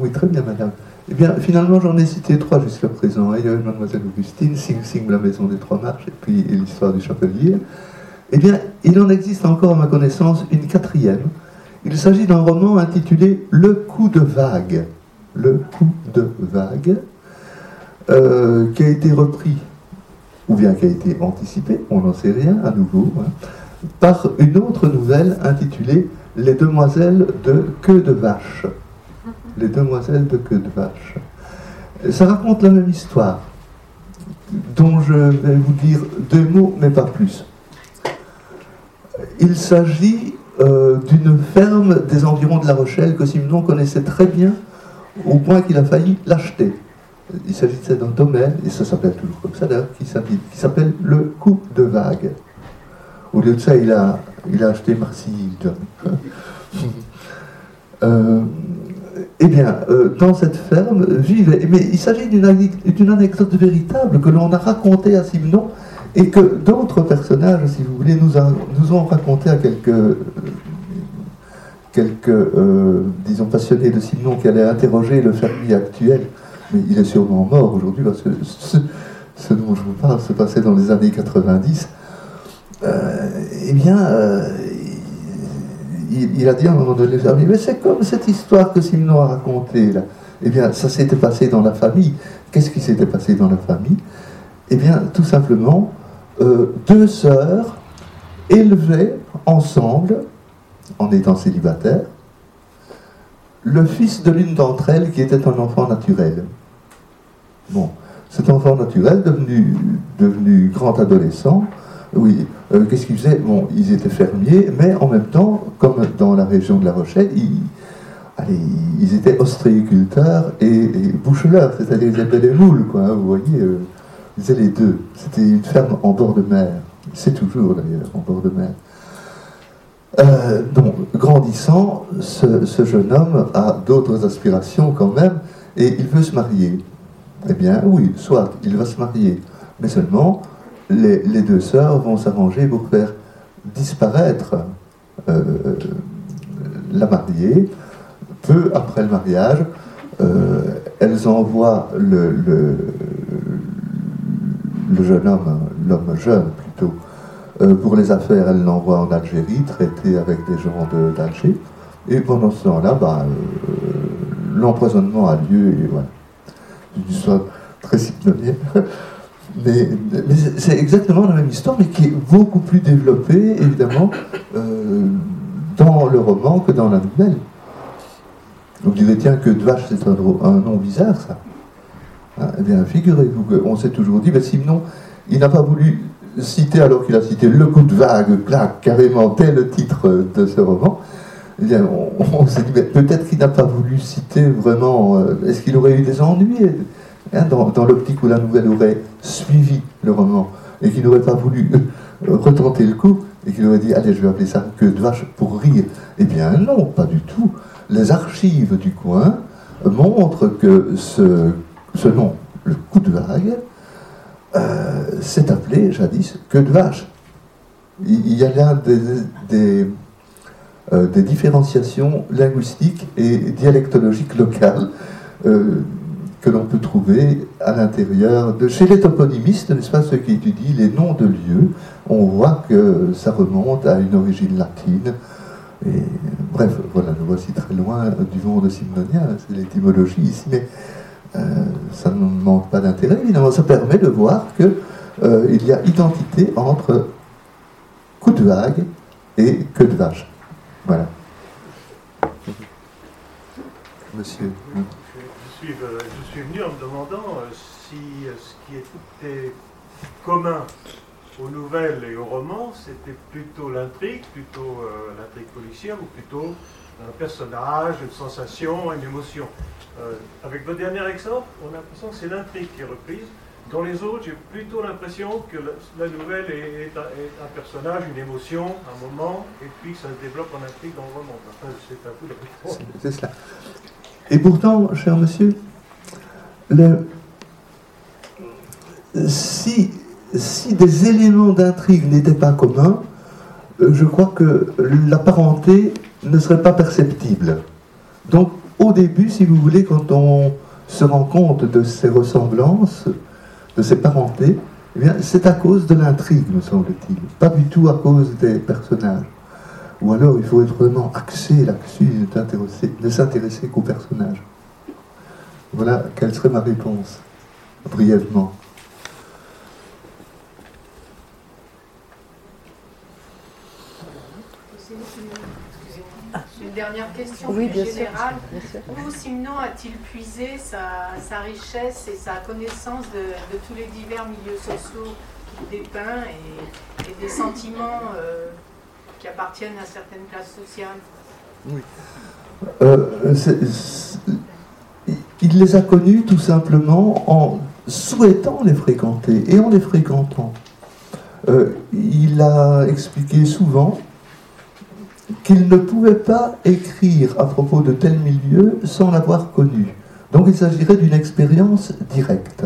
Speaker 3: oui, très bien, madame. Eh bien, finalement, j'en ai cité trois jusqu'à présent. Il y a Mademoiselle Augustine, Sing Sing, la maison des trois marches, et puis l'histoire du chapelier. Eh bien, il en existe encore, à ma connaissance, une quatrième. Il s'agit d'un roman intitulé Le coup de vague. Le coup de vague, euh, qui a été repris, ou bien qui a été anticipé, on n'en sait rien à nouveau, hein, par une autre nouvelle intitulée Les demoiselles de queue de vache les demoiselles de queue de vache. Ça raconte la même histoire, dont je vais vous dire deux mots, mais pas plus. Il s'agit euh, d'une ferme des environs de La Rochelle que Simon connaissait très bien, au point qu'il a failli l'acheter. Il s'agissait d'un domaine, et ça s'appelle toujours comme ça d'ailleurs, qui s'appelle le coup de vague. Au lieu de ça, il a, acheté Marcille. euh, eh bien, euh, dans cette ferme vivait. Mais il s'agit d'une anecdote véritable que l'on a racontée à Simon et que d'autres personnages, si vous voulez, nous, nous ont raconté à quelques, quelques euh, disons, passionnés de Simon qui allaient interroger le fermier actuel. Il est sûrement mort aujourd'hui parce que ce, dont je vous parle se passait dans les années 90. Euh, eh bien, il, a dit à un moment donné, mais c'est comme cette histoire que Simon a racontée là. Eh bien, ça s'était passé dans la famille. Qu'est-ce qui s'était passé dans la famille? Eh bien, tout simplement, euh, deux sœurs élevaient ensemble, en étant célibataires, le fils de l'une d'entre elles qui était un enfant naturel. Bon, cet enfant naturel, devenu, grand adolescent, oui, euh, qu'est-ce qu'ils faisaient Bon, ils étaient fermiers, mais en même temps, comme dans la région de La Rochelle, ils, étaient ostréiculteurs et, boucheleurs, c'est-à-dire ils élevaient des moules, quoi, hein, vous voyez, euh, ils faisaient les deux. C'était une ferme en bord de mer. C'est toujours d'ailleurs en bord de mer. Euh, donc, grandissant, ce, jeune homme a d'autres aspirations quand même, et il veut se marier. Eh bien, oui, soit, il va se marier, mais seulement, les, deux sœurs vont s'arranger pour faire disparaître euh, la mariée. Peu après le mariage, euh, elles envoient le, jeune homme, l'homme jeune plutôt, euh, pour les affaires, elles l'envoient en Algérie, traiter avec des gens d'Alger. Et pendant ce temps-là, bah, l'empoisonnement a lieu, et voilà. Une histoire très cyclonienne. Mais, c'est exactement la même histoire, mais qui est beaucoup plus développée, évidemment, euh, dans le roman que dans la nouvelle. Vous direz, tiens, que de vache, c'est un, nom bizarre, ça. Ah, eh bien, figurez-vous qu'on s'est toujours dit, mais sinon, il n'a pas voulu citer, alors qu'il a cité Le coup de vague, clac, carrément, tel le titre de ce roman. On, s'est dit, peut-être qu'il n'a pas voulu citer vraiment. Euh, est-ce qu'il aurait eu des ennuis Hein, dans, l'optique où la nouvelle aurait suivi le roman et qu'il n'aurait pas voulu euh, retenter le coup et qu'il aurait dit allez je vais appeler ça que de vache pour rire. Eh bien non, pas du tout. Les archives du coin montrent que ce, nom, le coup de vague, euh, s'est appelé jadis que de vache. Il y a là des, des différenciations linguistiques et dialectologiques locales que l'on peut trouver à l'intérieur de chez les toponymistes, n'est-ce pas, ceux qui étudient les noms de lieux, on voit que ça remonte à une origine latine. Bref, voilà, nous voici très loin du monde simonien, c'est l'étymologie ici, mais euh, ça ne manque pas d'intérêt. Évidemment, ça permet de voir qu'il euh, y a identité entre coup de vague et queue de vache. Voilà. Monsieur
Speaker 6: je suis, venu en me demandant euh, si euh, ce qui était commun aux nouvelles et aux romans, c'était plutôt l'intrigue, plutôt euh, l'intrigue policière, ou plutôt un personnage, une sensation, une émotion. Euh, avec votre dernier exemple, on a l'impression que c'est l'intrigue qui est reprise. Dans les autres, j'ai plutôt l'impression que la, nouvelle est, un, personnage, une émotion, un moment, et puis ça se développe en intrigue dans le roman. C'est un peu la
Speaker 3: C'est cela. Et pourtant, cher monsieur, si si des éléments d'intrigue n'étaient pas communs, euh, je crois que la parenté ne serait pas perceptible. Donc, au début, si vous voulez, quand on se rend compte de ces ressemblances, de ces parentés, eh c'est à cause de l'intrigue, me semble-t-il, pas du tout à cause des personnages. Ou alors, il faut être vraiment axé là-dessus, ne s'intéresser qu'aux personnages. Voilà quelle serait ma réponse, brièvement.
Speaker 7: Dernière question plus générale. Où Simon a-t-il puisé sa, richesse et sa connaissance de, tous les divers milieux sociaux qu'il dépeint et, des sentiments euh, qui appartiennent à certaines classes sociales? Oui.
Speaker 3: Euh, il les a connus tout simplement en souhaitant les fréquenter et en les fréquentant. Euh, il a expliqué souvent qu'il ne pouvait pas écrire à propos de tel milieu sans l'avoir connu. Donc il s'agirait d'une expérience directe.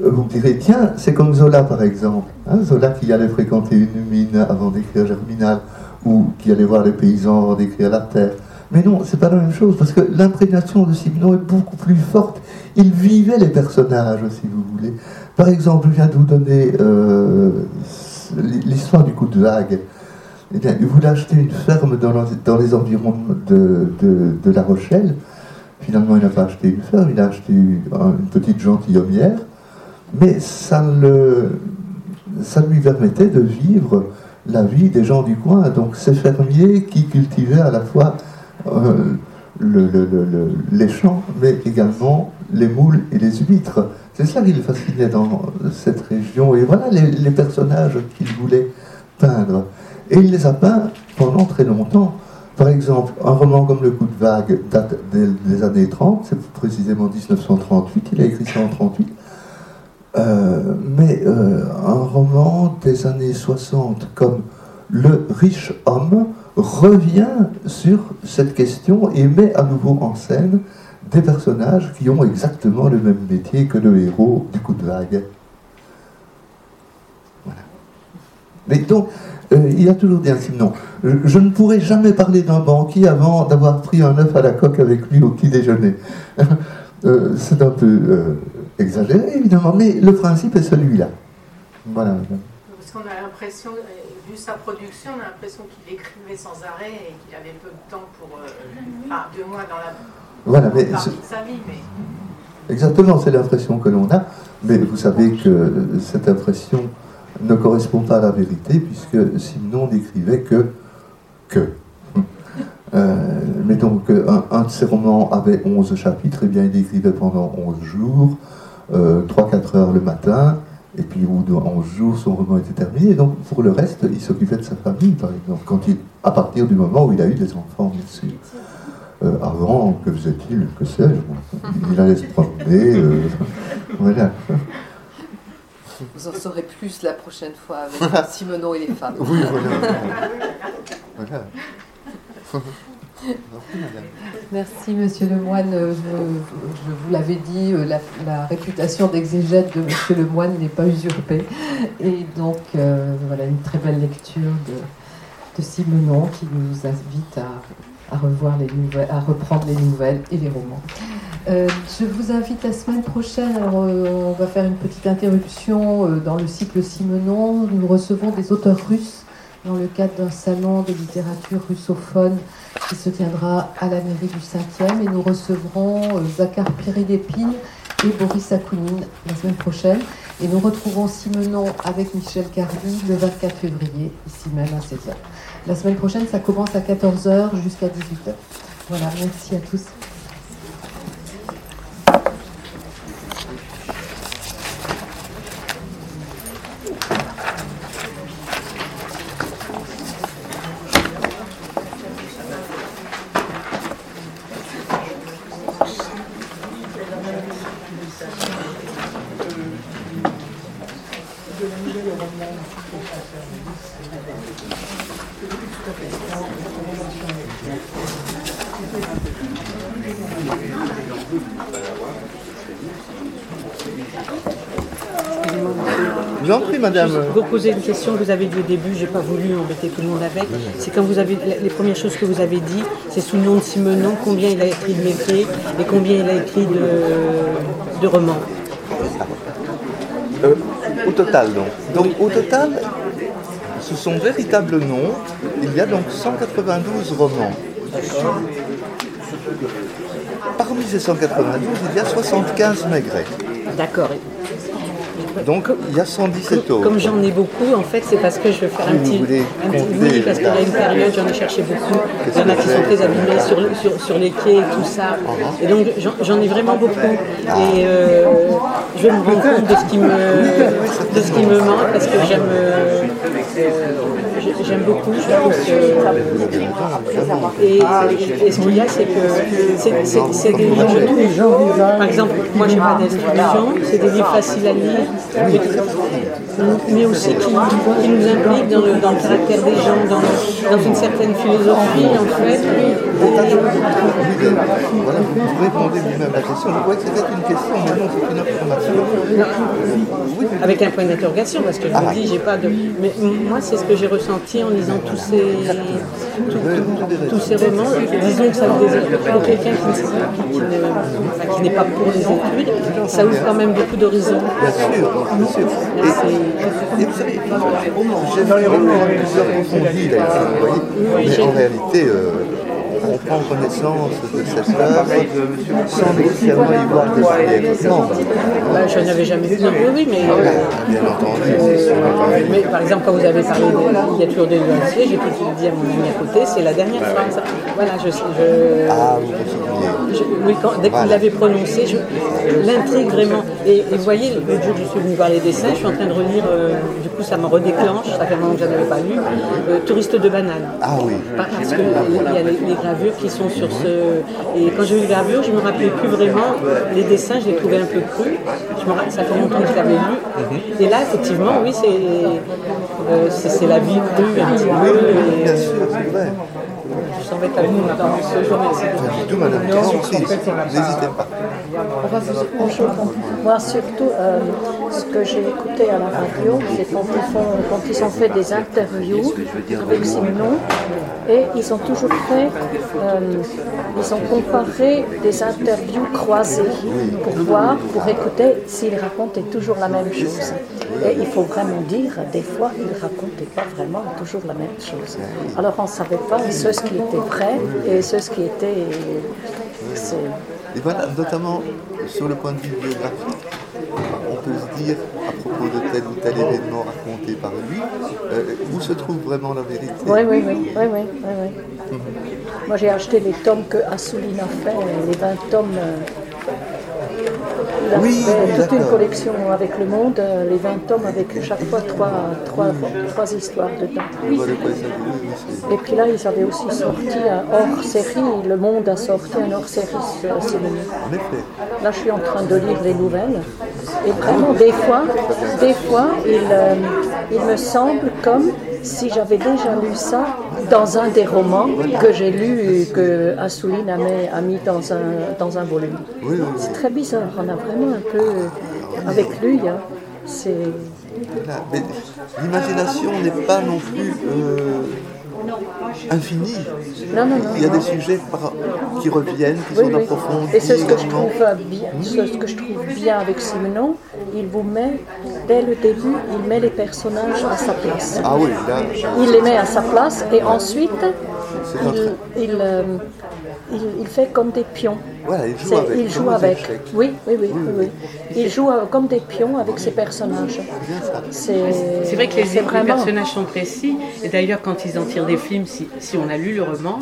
Speaker 3: Vous me direz, tiens, c'est comme Zola par exemple. Hein, Zola qui allait fréquenter une mine avant d'écrire Germinal, ou qui allait voir les paysans avant d'écrire La Terre. Mais non, c'est pas la même chose, parce que l'imprégnation de Simon est beaucoup plus forte. Il vivait les personnages, si vous voulez. Par exemple, je viens de vous donner euh, l'histoire du coup de vague eh il voulait acheter une ferme dans, les environs de, La Rochelle. Finalement, il n'a pas acheté une ferme, il a acheté une, petite gentilhommière. Mais ça, ça lui permettait de vivre la vie des gens du coin. Donc, ces fermiers qui cultivaient à la fois euh, les champs, mais également les moules et les huîtres. C'est ça qui le fascinait dans cette région. Et voilà les personnages qu'il voulait peindre. Et il les a peints pendant très longtemps. Par exemple, un roman comme Le coup de vague date des, années 30, c'est précisément 1938, il a écrit ça en 38. Euh, mais euh, un roman des années 60 comme Le riche homme revient sur cette question et met à nouveau en scène des personnages qui ont exactement le même métier que le héros du coup de vague. Voilà. Mais donc, euh, il a toujours dit ainsi, non, je, ne pourrais jamais parler d'un banquier avant d'avoir pris un œuf à la coque avec lui au petit déjeuner. Euh, c'est un peu euh, exagéré, évidemment, mais le principe est celui-là.
Speaker 7: Voilà. Parce qu'on a l'impression, vu sa production, on a l'impression qu'il écrivait sans arrêt et qu'il avait peu de temps pour. enfin, deux mois dans la
Speaker 3: voilà, mais partie de sa vie, mais. Exactement, c'est l'impression que l'on a, mais vous savez que cette impression ne correspond pas à la vérité, puisque sinon n'écrivait que que. Euh, mais donc, un, de ses romans avait 11 chapitres, et bien il écrivait pendant 11 jours, euh, 3-4 heures le matin, et puis au bout de 11 jours, son roman était terminé. Et donc, pour le reste, il s'occupait de sa famille, par exemple, quand il, à partir du moment où il a eu des enfants, bien sûr. Euh, avant, que faisait-il Que sais-je Il allait se promener, euh, voilà.
Speaker 1: Vous en saurez plus la prochaine fois avec Simonon et les femmes.
Speaker 3: Oui, voilà.
Speaker 1: Merci, monsieur Lemoine. Je, je vous l'avais dit, euh, la, réputation d'exégète de monsieur Lemoine n'est pas usurpée. Et donc, euh, voilà une très belle lecture de, de Simonon qui nous invite à, à, revoir les nouvelles, à reprendre les nouvelles et les romans. Euh, je vous invite la semaine prochaine. Euh, on va faire une petite interruption euh, dans le cycle Simonon. Nous recevons des auteurs russes dans le cadre d'un salon de littérature russophone qui se tiendra à la mairie du 5e. Et nous recevrons Zakar Piridépine et Boris Akounine la semaine prochaine. Et nous retrouvons Simonon avec Michel Cardi le 24 février, ici même à 16h. La semaine prochaine, ça commence à 14h jusqu'à 18h. Voilà, merci à tous.
Speaker 3: Vous en prie, madame.
Speaker 8: Vous posez une question que vous avez dit au début, j'ai pas voulu embêter tout le monde avec. C'est quand vous avez les premières choses que vous avez dit, c'est sous le nom de Simenon, combien il a écrit de métiers et combien il a écrit de, de romans.
Speaker 3: Euh, au total, donc. Donc, au total, sous son véritable nom, il y a donc 192 romans. Parmi ces 192, il y a 75 maigrets.
Speaker 8: D'accord.
Speaker 3: Donc il y a 117 autres.
Speaker 8: Comme j'en ai beaucoup, en fait, c'est parce que je veux faire un
Speaker 3: Vous
Speaker 8: petit.
Speaker 3: voulez
Speaker 8: un petit oui, parce qu'il y a une période, j'en ai cherché beaucoup. Il y en a qui sont très abîmés sur, le- sur, sur les quais et tout ça. Et donc j'en- ai vraiment beaucoup. Et euh, je vais me rendre compte de ce qui me, de ce qui me manque parce que j'aime. euh, J'aime beaucoup, je trouve que. Et, et ce qu'il y a, c'est que c'est- des livres. Par exemple, moi, j'ai pas d'institution, c'est des livres faciles à lire, mais, aussi qui, qui nous impliquent dans le, dans le caractère des gens, dans, dans une certaine philosophie, en fait.
Speaker 3: Voilà, vous, répondez vous-même à la question. Je croyais que c'était une question, mais non, c'est une information. Oui,
Speaker 8: Avec un point d'interrogation, parce que je vous dis, j'ai pas de. Mais moi, c'est ce que j'ai ressenti en lisant tous ces, tous, ces romans. Disons que ça pour quelqu'un qui, qui, enfin, qui n'est pas pour les études, ça ouvre quand même beaucoup d'horizons.
Speaker 3: bien sûr, bien sûr.
Speaker 8: Et
Speaker 3: vous savez, j'ai dans les romans plusieurs approfondis là, ici, vous voyez. Mais en réalité, euh, on prend connaissance de cette œuvre sans nécessairement y voir des arrière-plans.
Speaker 8: Bah, je n'avais jamais vu. Oui, oui, mais, euh,
Speaker 3: Bien entendu, c'est sûr.
Speaker 8: mais par exemple, quand vous avez parlé de Il y a toujours des nuanciers, j'ai tout de suite dit à mon ami à côté, c'est la dernière phrase. Voilà, je. je
Speaker 3: Ah, vous vous souvenez.
Speaker 8: je- oui, quand- dès qu'il l'avait prononcé, je- l'intrigue vraiment. Et, vous voyez, l'autre jour, je suis venue voir les dessins, je suis en train de relire, euh, du coup, ça me redéclenche, ça fait un moment que je n'avais pas lu, euh, Touriste de banane.
Speaker 3: Ah oui.
Speaker 8: Parce qu'il y a les, les gravures qui sont sur ce. Et quand j'ai vu les gravures, je ne me rappelais plus vraiment. Les dessins, je les trouvais un peu crus. Je me Ça fait longtemps que je l'avais lu. Et là, effectivement, oui, c'est euh, c'est c'est la vie crue un petit peu. et, euh, je pas vous dans ce jour. Merci.
Speaker 3: Du tout, madame. N'hésitez pas.
Speaker 1: On va vous-.
Speaker 9: Moi, surtout, euh, ce que j'ai écouté à la radio, c'est quand ils, font, quand ils ont fait des interviews avec Simenon, et ils ont toujours fait, euh, ils ont comparé des interviews croisées pour voir, pour écouter s'il racontait toujours la même chose. Et il faut vraiment dire, des fois, il ne racontait pas vraiment toujours la même chose. Alors, on ne savait pas ce qui était vrai et ce qui était...
Speaker 3: Et voilà, notamment sur le point de vue biographique, on peut se dire à propos de tel ou tel événement raconté par lui, euh, où se trouve vraiment la vérité
Speaker 9: Oui, oui, oui, oui, oui, oui, oui. Moi, j'ai acheté les tomes que Assouline a fait, les 20 tomes. euh,
Speaker 3: Oui,
Speaker 9: toute une collection avec le monde, euh, les 20 tomes avec chaque fois trois, trois, trois histoires dedans.
Speaker 3: Oui,
Speaker 9: Et puis là, ils avaient aussi sorti un hors-série, le monde a sorti un hors-série sur Assouline.
Speaker 3: En effet.
Speaker 9: Là, je suis en train de lire les nouvelles. Et vraiment, des fois, des fois, il, euh, il me semble comme si j'avais déjà lu ça dans un des romans que j'ai lu et que Assouline a mis, dans, un, dans un volume.
Speaker 3: Oui, oui,
Speaker 9: C'est très bizarre. On a vraiment un peu, avec lui, hein, c'est...
Speaker 3: L'imagination n'est pas non plus euh, infinie.
Speaker 9: Non, non, non.
Speaker 3: Il y a des sujets par- qui reviennent, qui
Speaker 9: Oui,
Speaker 3: sont
Speaker 9: oui.
Speaker 3: approfondis.
Speaker 9: Et c'est ce que je trouve bien, ce ce que je trouve bien avec Simenon, il vous met, dès le début, il met les personnages à sa place.
Speaker 3: Ah oui, là,
Speaker 9: Il les met à sa place et ensuite, il, il- il fait comme des pions.
Speaker 3: voilà, il joue avec.
Speaker 9: il joue. Oui, oui, oui, oui, oui. Il joue euh, comme des pions avec ses personnages. C'est
Speaker 8: vrai que les, personnages sont précis. Et d'ailleurs, quand ils en tirent des films, si, si on a lu le roman,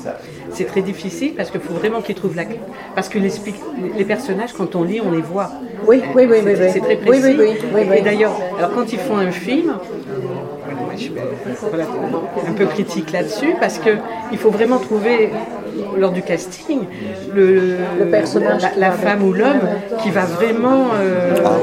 Speaker 8: c'est très difficile parce qu'il faut vraiment qu'ils trouvent la. Parce que les, personnages, quand on lit, on les voit.
Speaker 9: Oui, oui, oui, oui,
Speaker 8: C'est-
Speaker 9: oui.
Speaker 8: C'est très précis.
Speaker 9: oui, oui, oui, oui.
Speaker 8: Et d'ailleurs, alors quand ils font un film, je suis un peu critique là-dessus parce que il faut vraiment trouver lors du casting, le,
Speaker 9: personnage
Speaker 8: la, femme ou l'homme qui va vraiment euh, ah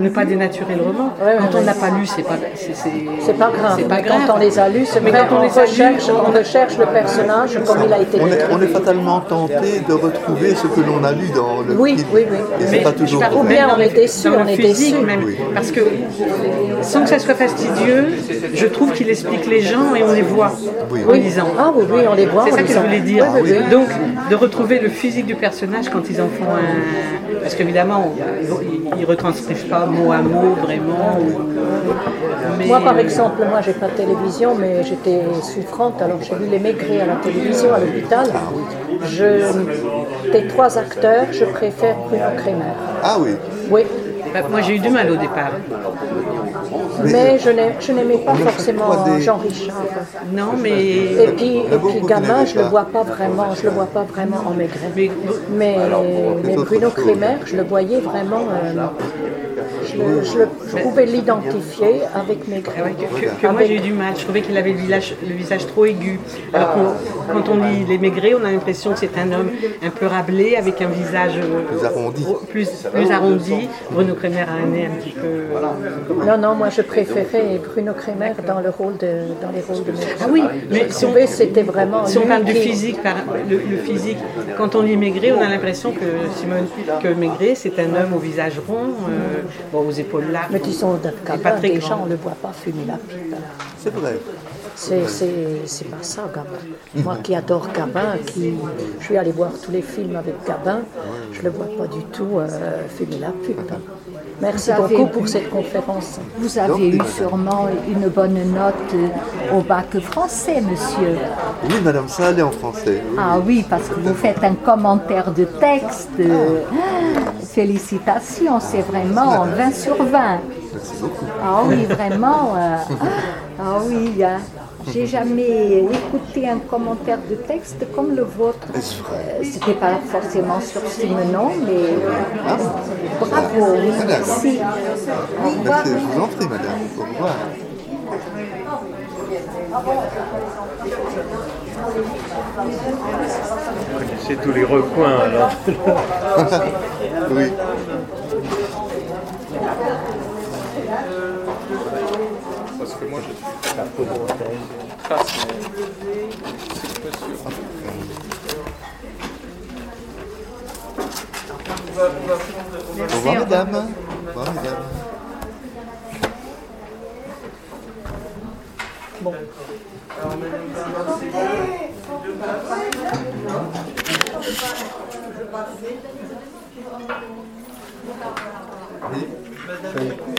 Speaker 8: ne pas dénaturer le roman. quand on n'a pas lu, c'est pas
Speaker 9: c'est pas grave. C'est pas grave. Quand on les a lus, c'est mais quand on, recherche, on recherche le personnage comme il a été
Speaker 3: on est, on est fatalement tenté de retrouver ce que l'on a lu dans le
Speaker 9: oui,
Speaker 3: film.
Speaker 9: Oui, oui,
Speaker 3: Et c'est pas toujours
Speaker 9: Ou bien on est déçu, on est déçu.
Speaker 8: Même, Parce que sans que ça soit fastidieux, je trouve qu'il explique les gens et on les voit en lisant.
Speaker 9: Ah oui, oui, on les voit.
Speaker 8: C'est ça que je voulais dire. Donc, de retrouver le physique du personnage quand ils en font un. Parce qu'évidemment, ils ne retranscrivent pas mot à mot vraiment.
Speaker 9: Moi, par exemple, moi, j'ai pas de télévision, mais j'étais souffrante, alors j'ai vu les maigris à la télévision, à l'hôpital. Je, des trois acteurs, je préfère Bruno Kremer.
Speaker 3: Ah oui
Speaker 9: Oui.
Speaker 8: Bah, moi, j'ai eu du mal au départ.
Speaker 9: Mais je n'aimais pas forcément Jean Richard.
Speaker 8: Non, mais.
Speaker 9: Et puis, et puis gamin, je le vois pas vraiment, je le vois pas vraiment en maigret. Mais, mais, Bruno Kremer, je le voyais vraiment. Euh, je, pouvais l'identifier avec mes grains.
Speaker 8: que, moi j'ai eu du mal, je trouvais qu'il avait le visage, trop aigu. Alors quand on lit Les Maigrets, on a l'impression que c'est un homme un peu rablé, avec un visage
Speaker 3: euh, plus arrondi.
Speaker 8: Plus, arrondi. Bruno Kremer a un nez un petit peu.
Speaker 9: Non, non, moi je préférais Bruno Kremer dans, le rôle de, dans les rôles de Maigret.
Speaker 8: Ah oui, mais
Speaker 9: si on, c'était vraiment.
Speaker 8: Si on parle du physique, le, physique, quand on lit Maigret, on a l'impression que, Simone, que Maigret c'est un homme au visage rond. Euh, aux épaules larges.
Speaker 9: Mais tu sens Gabin, déjà on ne le voit pas fumer la pipe.
Speaker 3: C'est vrai.
Speaker 9: C'est pas ça, Gabin. Moi qui adore Gabin, qui, je suis allé voir tous les films avec Gabin, je ne le vois pas du tout euh, fumer la pipe. Merci beaucoup pour cette conférence.
Speaker 10: Vous avez eu sûrement une bonne note au bac français, monsieur.
Speaker 3: Oui, madame, ça allait en français.
Speaker 10: Ah oui, parce que vous faites un commentaire de texte. Félicitations, c'est vraiment 20 sur 20.
Speaker 3: Merci beaucoup.
Speaker 10: Ah oui, vraiment. Euh, ah oui, hein. J'ai jamais écouté un commentaire de texte comme le vôtre. Euh, C'était pas forcément sur Simenon, mais ah. bravo, merci.
Speaker 3: Au revoir. Merci, je vous en prie, madame. Au revoir.
Speaker 6: Vous connaissez tous les recoins alors
Speaker 3: Oui.
Speaker 2: Parce que moi je suis un peu de trace, mais c'est pas sûr.
Speaker 3: Au revoir mesdames. Au revoir mesdames.
Speaker 9: Bon.
Speaker 3: Oui.